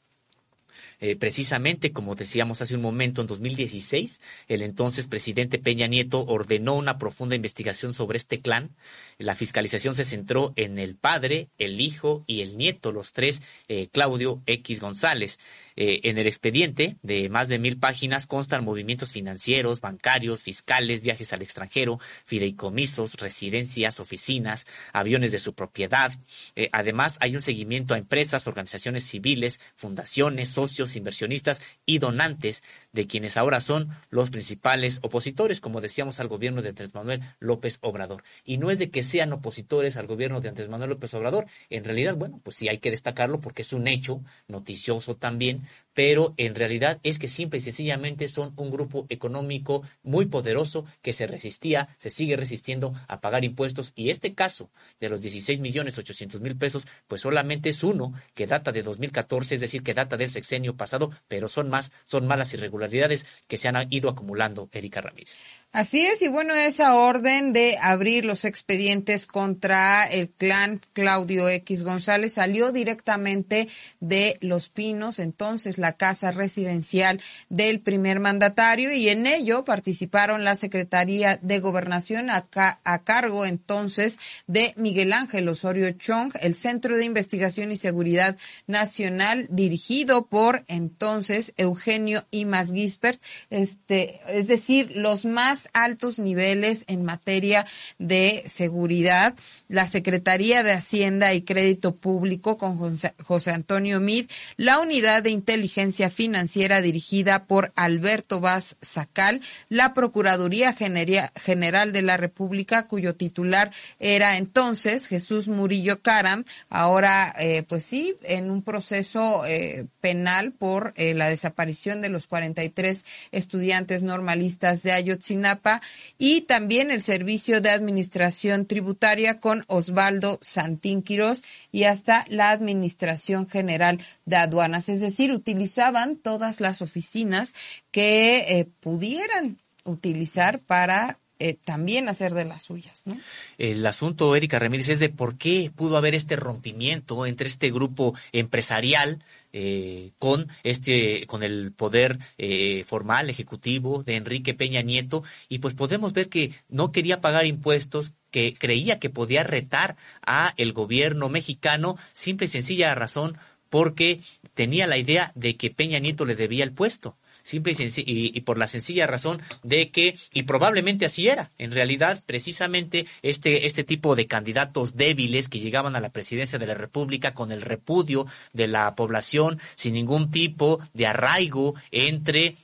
eh, precisamente, como decíamos hace un momento, en 2016, el entonces presidente Peña Nieto ordenó una profunda investigación sobre este clan. La fiscalización se centró en el padre, el hijo y el nieto, los tres, eh, Claudio X González. Eh, en el expediente de más de mil páginas constan movimientos financieros, bancarios, fiscales, viajes al extranjero, fideicomisos, residencias, oficinas, aviones de su propiedad. Eh, además, hay un seguimiento a empresas, organizaciones civiles, fundaciones, socios, inversionistas y donantes de quienes ahora son los principales opositores, como decíamos, al gobierno de Andrés Manuel López Obrador. Y no es de que sean opositores al gobierno de Andrés Manuel López Obrador, en realidad, bueno, pues sí hay que destacarlo porque es un hecho noticioso también pero en realidad es que simple y sencillamente son un grupo económico muy poderoso que se resistía, se sigue resistiendo a pagar impuestos y este caso de los 16 millones 800 mil pesos, pues solamente es uno que data de 2014, es decir, que data del sexenio pasado, pero son más, son malas irregularidades que se han ido acumulando, Erika Ramírez. Así es, y bueno, esa orden de abrir los expedientes contra el clan Claudio X González salió directamente de Los Pinos, entonces la casa residencial del primer mandatario, y en ello participaron la Secretaría de Gobernación a, a cargo entonces de Miguel Ángel Osorio Chong, el Centro de Investigación y Seguridad Nacional dirigido por entonces Eugenio Imas Gispert, este, es decir, los más altos niveles en materia de seguridad. La Secretaría de Hacienda y Crédito Público con José Antonio Mid, la Unidad de Inteligencia Financiera dirigida por Alberto Vaz Sacal, la Procuraduría General de la República, cuyo titular era entonces Jesús Murillo Caram, ahora eh, pues sí, en un proceso eh, penal por eh, la desaparición de los 43 estudiantes normalistas de Ayotzinapa y también el Servicio de Administración Tributaria con Osvaldo Santín Quirós y hasta la Administración General de Aduanas. Es decir, utilizaban todas las oficinas que eh, pudieran utilizar para eh, también hacer de las suyas, ¿no? El asunto, Erika Ramírez, es de por qué pudo haber este rompimiento entre este grupo empresarial eh, con este, con el poder eh, formal ejecutivo de Enrique Peña Nieto y pues podemos ver que no quería pagar impuestos, que creía que podía retar a el gobierno mexicano, simple y sencilla razón porque tenía la idea de que Peña Nieto le debía el puesto simple y, y, por la sencilla razón de que, y probablemente así era, en realidad precisamente este, este tipo de candidatos débiles que llegaban a la presidencia de la República con el repudio de la población sin ningún tipo de arraigo entre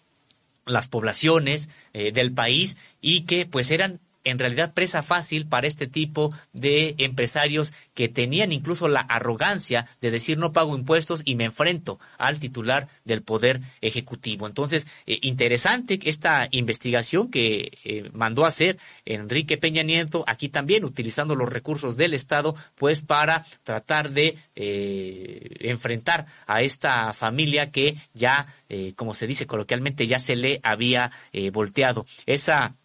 las poblaciones eh, del país y que pues eran en realidad presa fácil para este tipo de empresarios que tenían incluso la arrogancia de decir no pago impuestos y me enfrento al titular del poder ejecutivo. Entonces, eh, interesante esta investigación que eh, mandó a hacer Enrique Peña Nieto, aquí también utilizando los recursos del Estado, pues para tratar de eh, enfrentar a esta familia que ya, como se dice coloquialmente, ya se le había volteado. Esa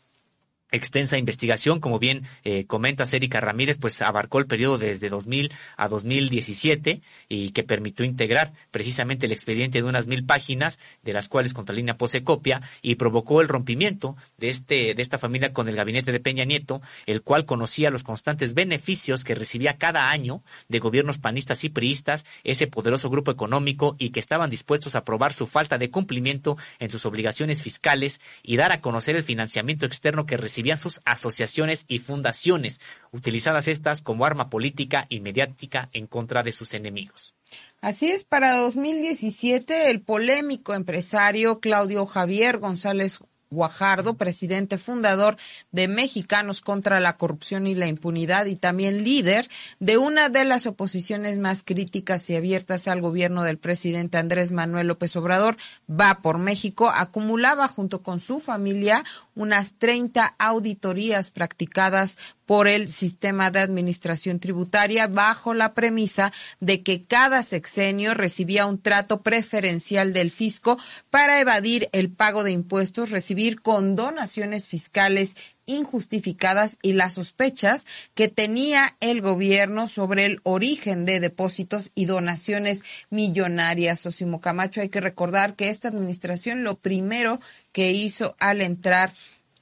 extensa investigación, como bien eh, comenta Erika Ramírez, pues abarcó el periodo desde 2000 a 2017 y que permitió integrar precisamente el expediente de unas mil páginas, de las cuales Contralínea pose copia y provocó el rompimiento de este de esta familia con el gabinete de Peña Nieto, el cual conocía los constantes beneficios que recibía cada año de gobiernos panistas y priistas ese poderoso grupo económico y que estaban dispuestos a probar su falta de cumplimiento en sus obligaciones fiscales y dar a conocer el financiamiento externo que recibía sus asociaciones y fundaciones, utilizadas estas como arma política y mediática en contra de sus enemigos. Así es, para 2017 el polémico empresario Claudio Javier González Guajardo, presidente fundador de Mexicanos contra la Corrupción y la Impunidad y también líder de una de las oposiciones más críticas y abiertas al gobierno del presidente Andrés Manuel López Obrador, va por México, acumulaba junto con su familia unas 30 auditorías practicadas por el sistema de administración tributaria bajo la premisa de que cada sexenio recibía un trato preferencial del fisco para evadir el pago de impuestos, recibir condonaciones fiscales injustificadas y las sospechas que tenía el gobierno sobre el origen de depósitos y donaciones millonarias. Osimo Camacho, hay que recordar que esta administración lo primero que hizo al entrar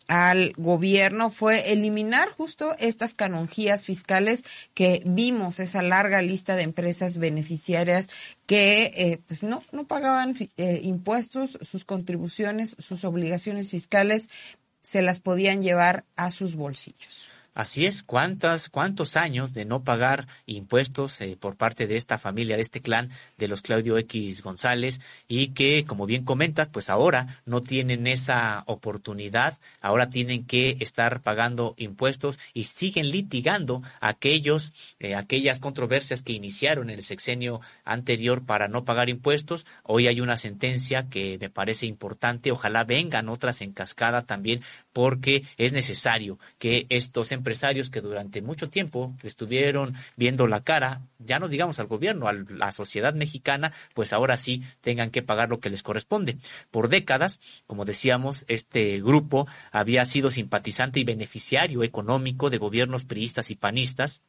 al gobierno fue eliminar justo estas canonjías fiscales que vimos, esa larga lista de empresas beneficiarias que eh, pues no, no pagaban eh, impuestos, sus contribuciones, sus obligaciones fiscales se las podían llevar a sus bolsillos. Así es, ¿cuántas, cuántos años de no pagar impuestos eh, por parte de esta familia, de este clan de los Claudio X González y que, como bien comentas, pues ahora no tienen esa oportunidad, ahora tienen que estar pagando impuestos y siguen litigando aquellos, eh, aquellas controversias que iniciaron en el sexenio anterior para no pagar impuestos. Hoy hay una sentencia que me parece importante, ojalá vengan otras en cascada también porque es necesario que estos empresarios que durante mucho tiempo estuvieron viendo la cara, ya no digamos al gobierno, a la sociedad mexicana, pues ahora sí tengan que pagar lo que les corresponde. Por décadas, como decíamos, este grupo había sido simpatizante y beneficiario económico de gobiernos priistas y panistas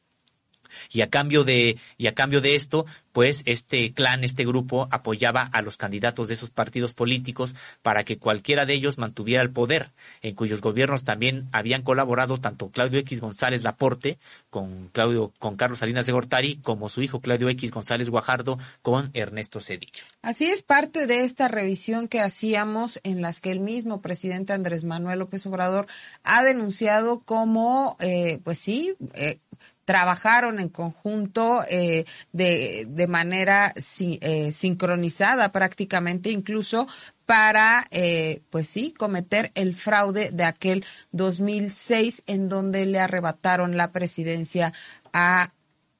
y a cambio de y a cambio de esto pues este clan, este grupo apoyaba a los candidatos de esos partidos políticos para que cualquiera de ellos mantuviera el poder, en cuyos gobiernos también habían colaborado tanto Claudio X González Laporte con Claudio con Carlos Salinas de Gortari como su hijo Claudio X González Guajardo con Ernesto Cedillo. Así es parte de esta revisión que hacíamos en las que el mismo presidente Andrés Manuel López Obrador ha denunciado como eh, pues sí eh, trabajaron en conjunto eh, de, de, manera eh, sincronizada prácticamente incluso para, eh, pues sí, cometer el fraude de aquel 2006 en donde le arrebataron la presidencia a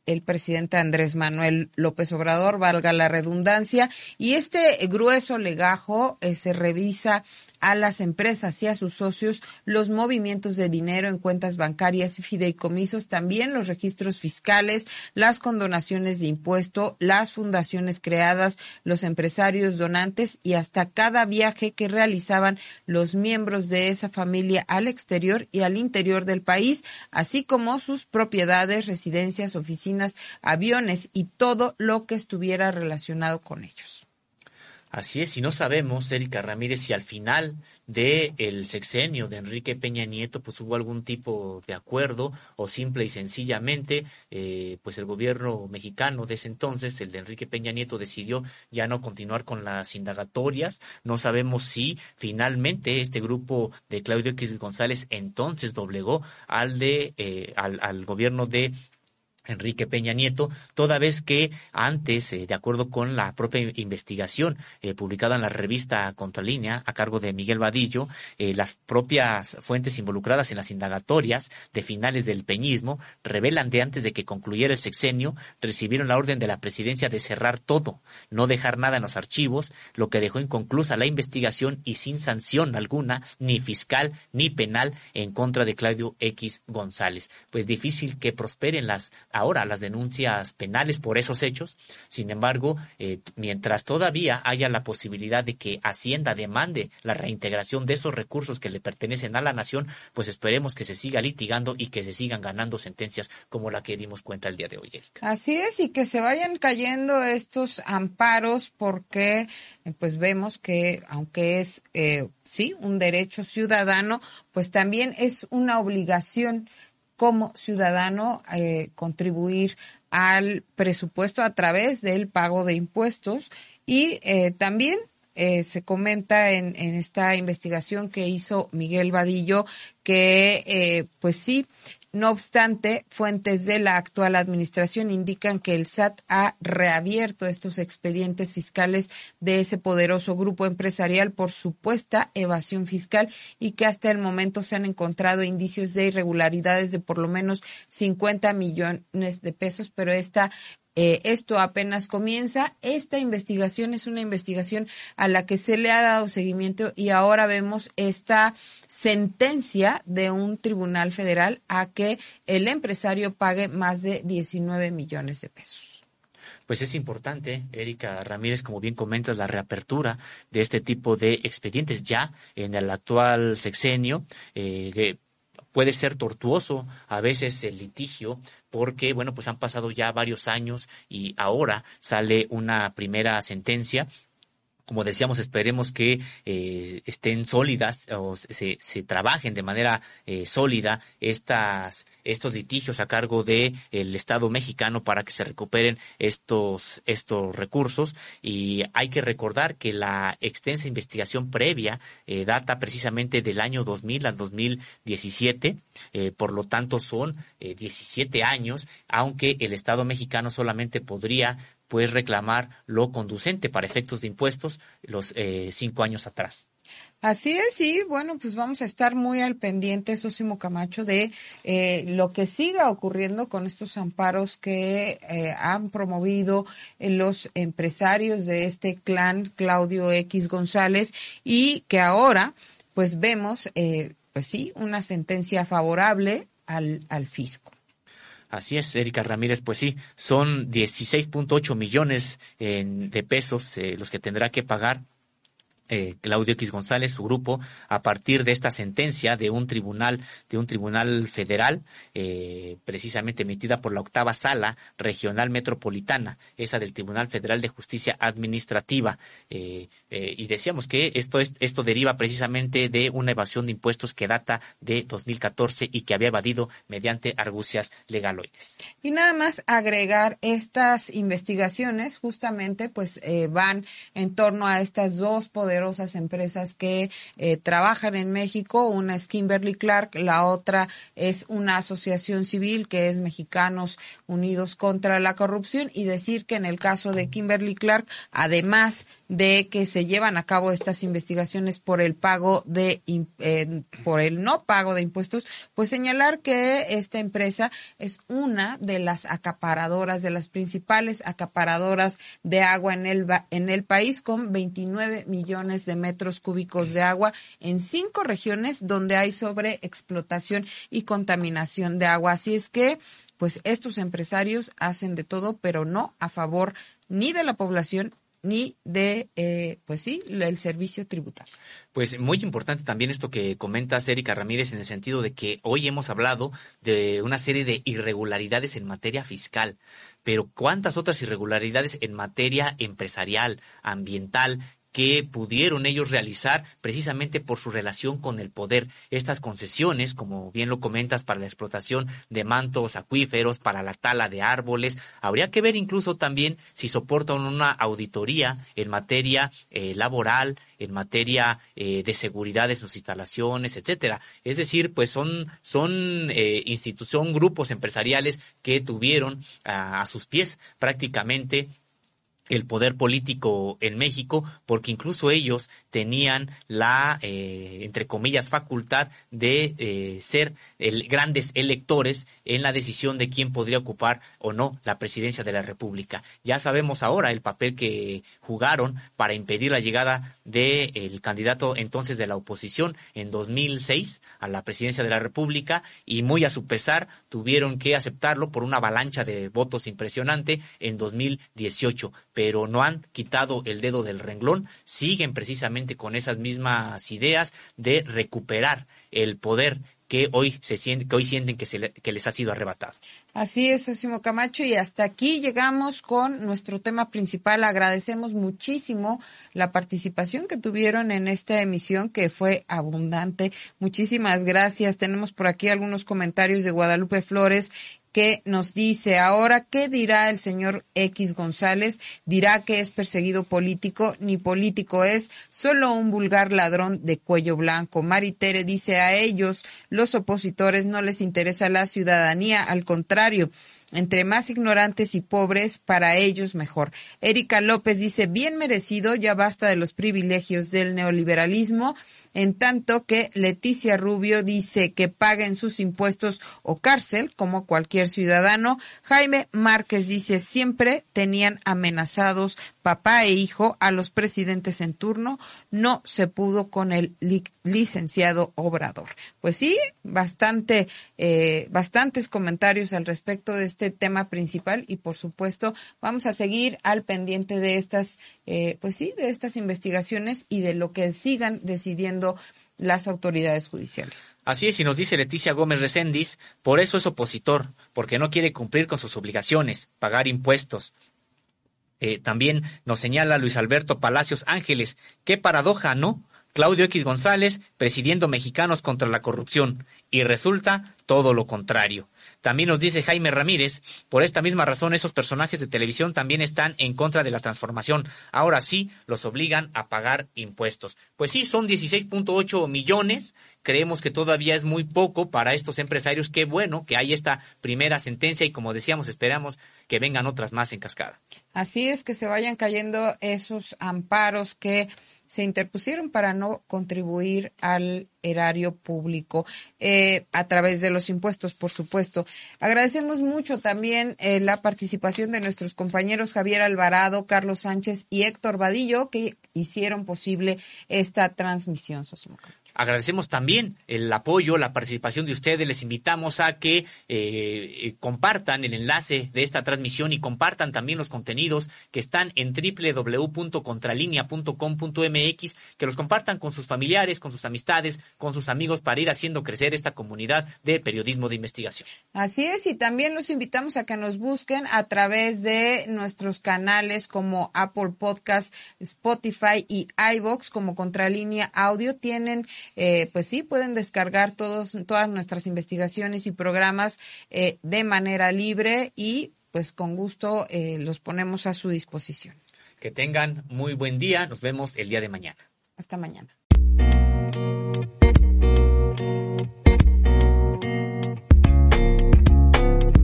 el presidente Andrés Manuel López Obrador, valga la redundancia, y este grueso legajo eh, se revisa a las empresas y a sus socios los movimientos de dinero en cuentas bancarias y fideicomisos, también los registros fiscales, las condonaciones de impuesto, las fundaciones creadas, los empresarios donantes y hasta cada viaje que realizaban los miembros de esa familia al exterior y al interior del país, así como sus propiedades, residencias, oficinas, aviones y todo lo que estuviera relacionado con ellos. Así es, y no sabemos, Erika Ramírez, si al final del el sexenio de Enrique Peña Nieto pues hubo algún tipo de acuerdo o simple y sencillamente eh, pues el gobierno mexicano de ese entonces, el de Enrique Peña Nieto, decidió ya no continuar con las indagatorias. No sabemos si finalmente este grupo de Claudio X González entonces doblegó al de eh, al, al gobierno de Enrique Peña Nieto, toda vez que antes, eh, de acuerdo con la propia investigación eh, publicada en la revista Contralínea a cargo de Miguel Vadillo, eh, las propias fuentes involucradas en las indagatorias de finales del peñismo revelan de antes de que concluyera el sexenio, recibieron la orden de la presidencia de cerrar todo, no dejar nada en los archivos, lo que dejó inconclusa la investigación y sin sanción alguna, ni fiscal ni penal, en contra de Claudio X González. Pues difícil que prosperen las ahora las denuncias penales por esos hechos. Sin embargo, eh, mientras todavía haya la posibilidad de que Hacienda demande la reintegración de esos recursos que le pertenecen a la nación, pues esperemos que se siga litigando y que se sigan ganando sentencias como la que dimos cuenta el día de hoy. Así es, y que se vayan cayendo estos amparos porque eh, pues vemos que aunque es eh, sí un derecho ciudadano, pues también es una obligación como ciudadano eh, contribuir al presupuesto a través del pago de impuestos y eh, también eh, se comenta en, en, esta investigación que hizo Miguel Vadillo que eh, pues sí no obstante, fuentes de la actual administración indican que el SAT ha reabierto estos expedientes fiscales de ese poderoso grupo empresarial por supuesta evasión fiscal y que hasta el momento se han encontrado indicios de irregularidades de por lo menos 50 millones de pesos, pero esta eh, esto apenas comienza. Esta investigación es una investigación a la que se le ha dado seguimiento y ahora vemos esta sentencia de un tribunal federal a que el empresario pague más de 19 millones de pesos. Pues es importante, Erika Ramírez, como bien comentas, la reapertura de este tipo de expedientes ya en el actual sexenio. Eh, puede ser tortuoso a veces el litigio porque, bueno, pues han pasado ya varios años y ahora sale una primera sentencia como decíamos, esperemos que eh, estén sólidas o se, se trabajen de manera eh, sólida estas, estos litigios a cargo del el Estado mexicano para que se recuperen estos, estos recursos. Y hay que recordar que la extensa investigación previa eh, data precisamente del año 2000 al 2017, por lo tanto son 17 años, aunque el Estado mexicano solamente podría puedes reclamar lo conducente para efectos de impuestos los eh, cinco años atrás. Así es, sí, bueno, pues vamos a estar muy al pendiente, Sosimo Camacho, de eh, lo que siga ocurriendo con estos amparos que eh, han promovido los empresarios de este clan Claudio X González y que ahora, pues vemos, pues sí, una sentencia favorable al, al fisco. Así es, Erika Ramírez, pues sí, son 16.8 millones de pesos eh, los que tendrá que pagar eh, Claudio X González, su grupo, a partir de esta sentencia de un tribunal, de un tribunal federal, eh, precisamente emitida por la octava sala regional metropolitana, esa del Tribunal Federal de Justicia Administrativa. Eh, y decíamos que esto es, esto deriva precisamente de una evasión de impuestos que data de 2014 y que había evadido mediante argucias legaloides. Y nada más agregar estas investigaciones, justamente, pues van en torno a estas dos poderes poderosas empresas que eh, trabajan en México. Una es Kimberly Clark, la otra es una asociación civil que es Mexicanos Unidos contra la Corrupción. Y decir que en el caso de Kimberly Clark, además de que se llevan a cabo estas investigaciones por el pago de eh, por el no pago de impuestos, pues señalar que esta empresa es una de las acaparadoras de las principales acaparadoras de agua en el en el país con 29 millones de metros cúbicos de agua en cinco regiones donde hay sobreexplotación y contaminación de agua. Así es que pues estos empresarios hacen de todo, pero no a favor ni de la población ni de, eh, pues sí, el servicio tributario. Pues muy importante también esto que comentas, Erika Ramírez, en el sentido de que hoy hemos hablado de una serie de irregularidades en materia fiscal, pero ¿cuántas otras irregularidades en materia empresarial, ambiental, que pudieron ellos realizar precisamente por su relación con el poder. Estas concesiones, como bien lo comentas, para la explotación de mantos acuíferos, para la tala de árboles, habría que ver incluso también si soportan una auditoría en materia eh, laboral, en materia eh, de seguridad de sus instalaciones, etcétera. Es decir, pues son son eh, institución, grupos empresariales que tuvieron a sus pies prácticamente el poder político en México, porque incluso ellos tenían la, eh, entre comillas, facultad de eh, ser el, grandes electores en la decisión de quién podría ocupar o no la presidencia de la República. Ya sabemos ahora el papel que jugaron para impedir la llegada del candidato entonces de la oposición en 2006 a la presidencia de la República y muy a su pesar tuvieron que aceptarlo por una avalancha de votos impresionante en 2018 pero no han quitado el dedo del renglón, siguen precisamente con esas mismas ideas de recuperar el poder que hoy se siente, que hoy sienten que, que les ha sido arrebatado. Así es, Osimo Camacho, y hasta aquí llegamos con nuestro tema principal. Agradecemos muchísimo la participación que tuvieron en esta emisión, que fue abundante. Muchísimas gracias. Tenemos por aquí algunos comentarios de Guadalupe Flores que nos dice ahora, ¿qué dirá el señor X González? Dirá que es perseguido político, ni político es, solo un vulgar ladrón de cuello blanco. Maritere dice a ellos, los opositores no les interesa la ciudadanía, al contrario, entre más ignorantes y pobres, para ellos mejor. Erika López dice, bien merecido, ya basta de los privilegios del neoliberalismo en tanto que Leticia Rubio dice que paguen sus impuestos o cárcel como cualquier ciudadano. Jaime Márquez dice siempre tenían amenazados papá e hijo a los presidentes en turno, no se pudo con el licenciado Obrador. Pues sí, bastante, eh, bastantes comentarios al respecto de este tema principal y por supuesto vamos a seguir al pendiente de estas, eh, pues sí, de estas investigaciones y de lo que sigan decidiendo las autoridades judiciales. Así es, y nos dice Leticia Gómez Recendis, por eso es opositor, porque no quiere cumplir con sus obligaciones, pagar impuestos. Eh, también nos señala Luis Alberto Palacios Ángeles, qué paradoja, ¿no? Claudio X González presidiendo Mexicanos contra la corrupción, y resulta todo lo contrario. También nos dice Jaime Ramírez, por esta misma razón esos personajes de televisión también están en contra de la transformación. Ahora sí los obligan a pagar impuestos. Pues sí, son 16.8 millones. Creemos que todavía es muy poco para estos empresarios. Qué bueno que hay esta primera sentencia y como decíamos, esperamos que vengan otras más en cascada. Así es que se vayan cayendo esos amparos que se interpusieron para no contribuir al erario público eh, a través de los impuestos, por supuesto. Agradecemos mucho también eh, la participación de nuestros compañeros Javier Alvarado, Carlos Sánchez y Héctor Vadillo que hicieron posible esta transmisión, Agradecemos también el apoyo, la participación de ustedes. Les invitamos a que eh, eh, compartan el enlace de esta transmisión y compartan también los contenidos que están en www.contralinea.com.mx, que los compartan con sus familiares, con sus amistades, con sus amigos para ir haciendo crecer esta comunidad de periodismo de investigación. Así es, y también los invitamos a que nos busquen a través de nuestros canales como Apple Podcast, Spotify y iBox como Contralínea Audio. Tienen eh, pues sí, pueden descargar todos, todas nuestras investigaciones y programas eh, de manera libre y pues con gusto eh, los ponemos a su disposición. Que tengan muy buen día. Nos vemos el día de mañana. Hasta mañana.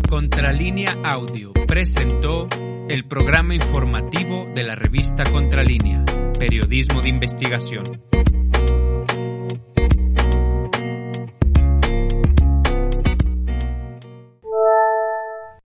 Contralínea Audio presentó el programa informativo de la revista Contralínea, Periodismo de Investigación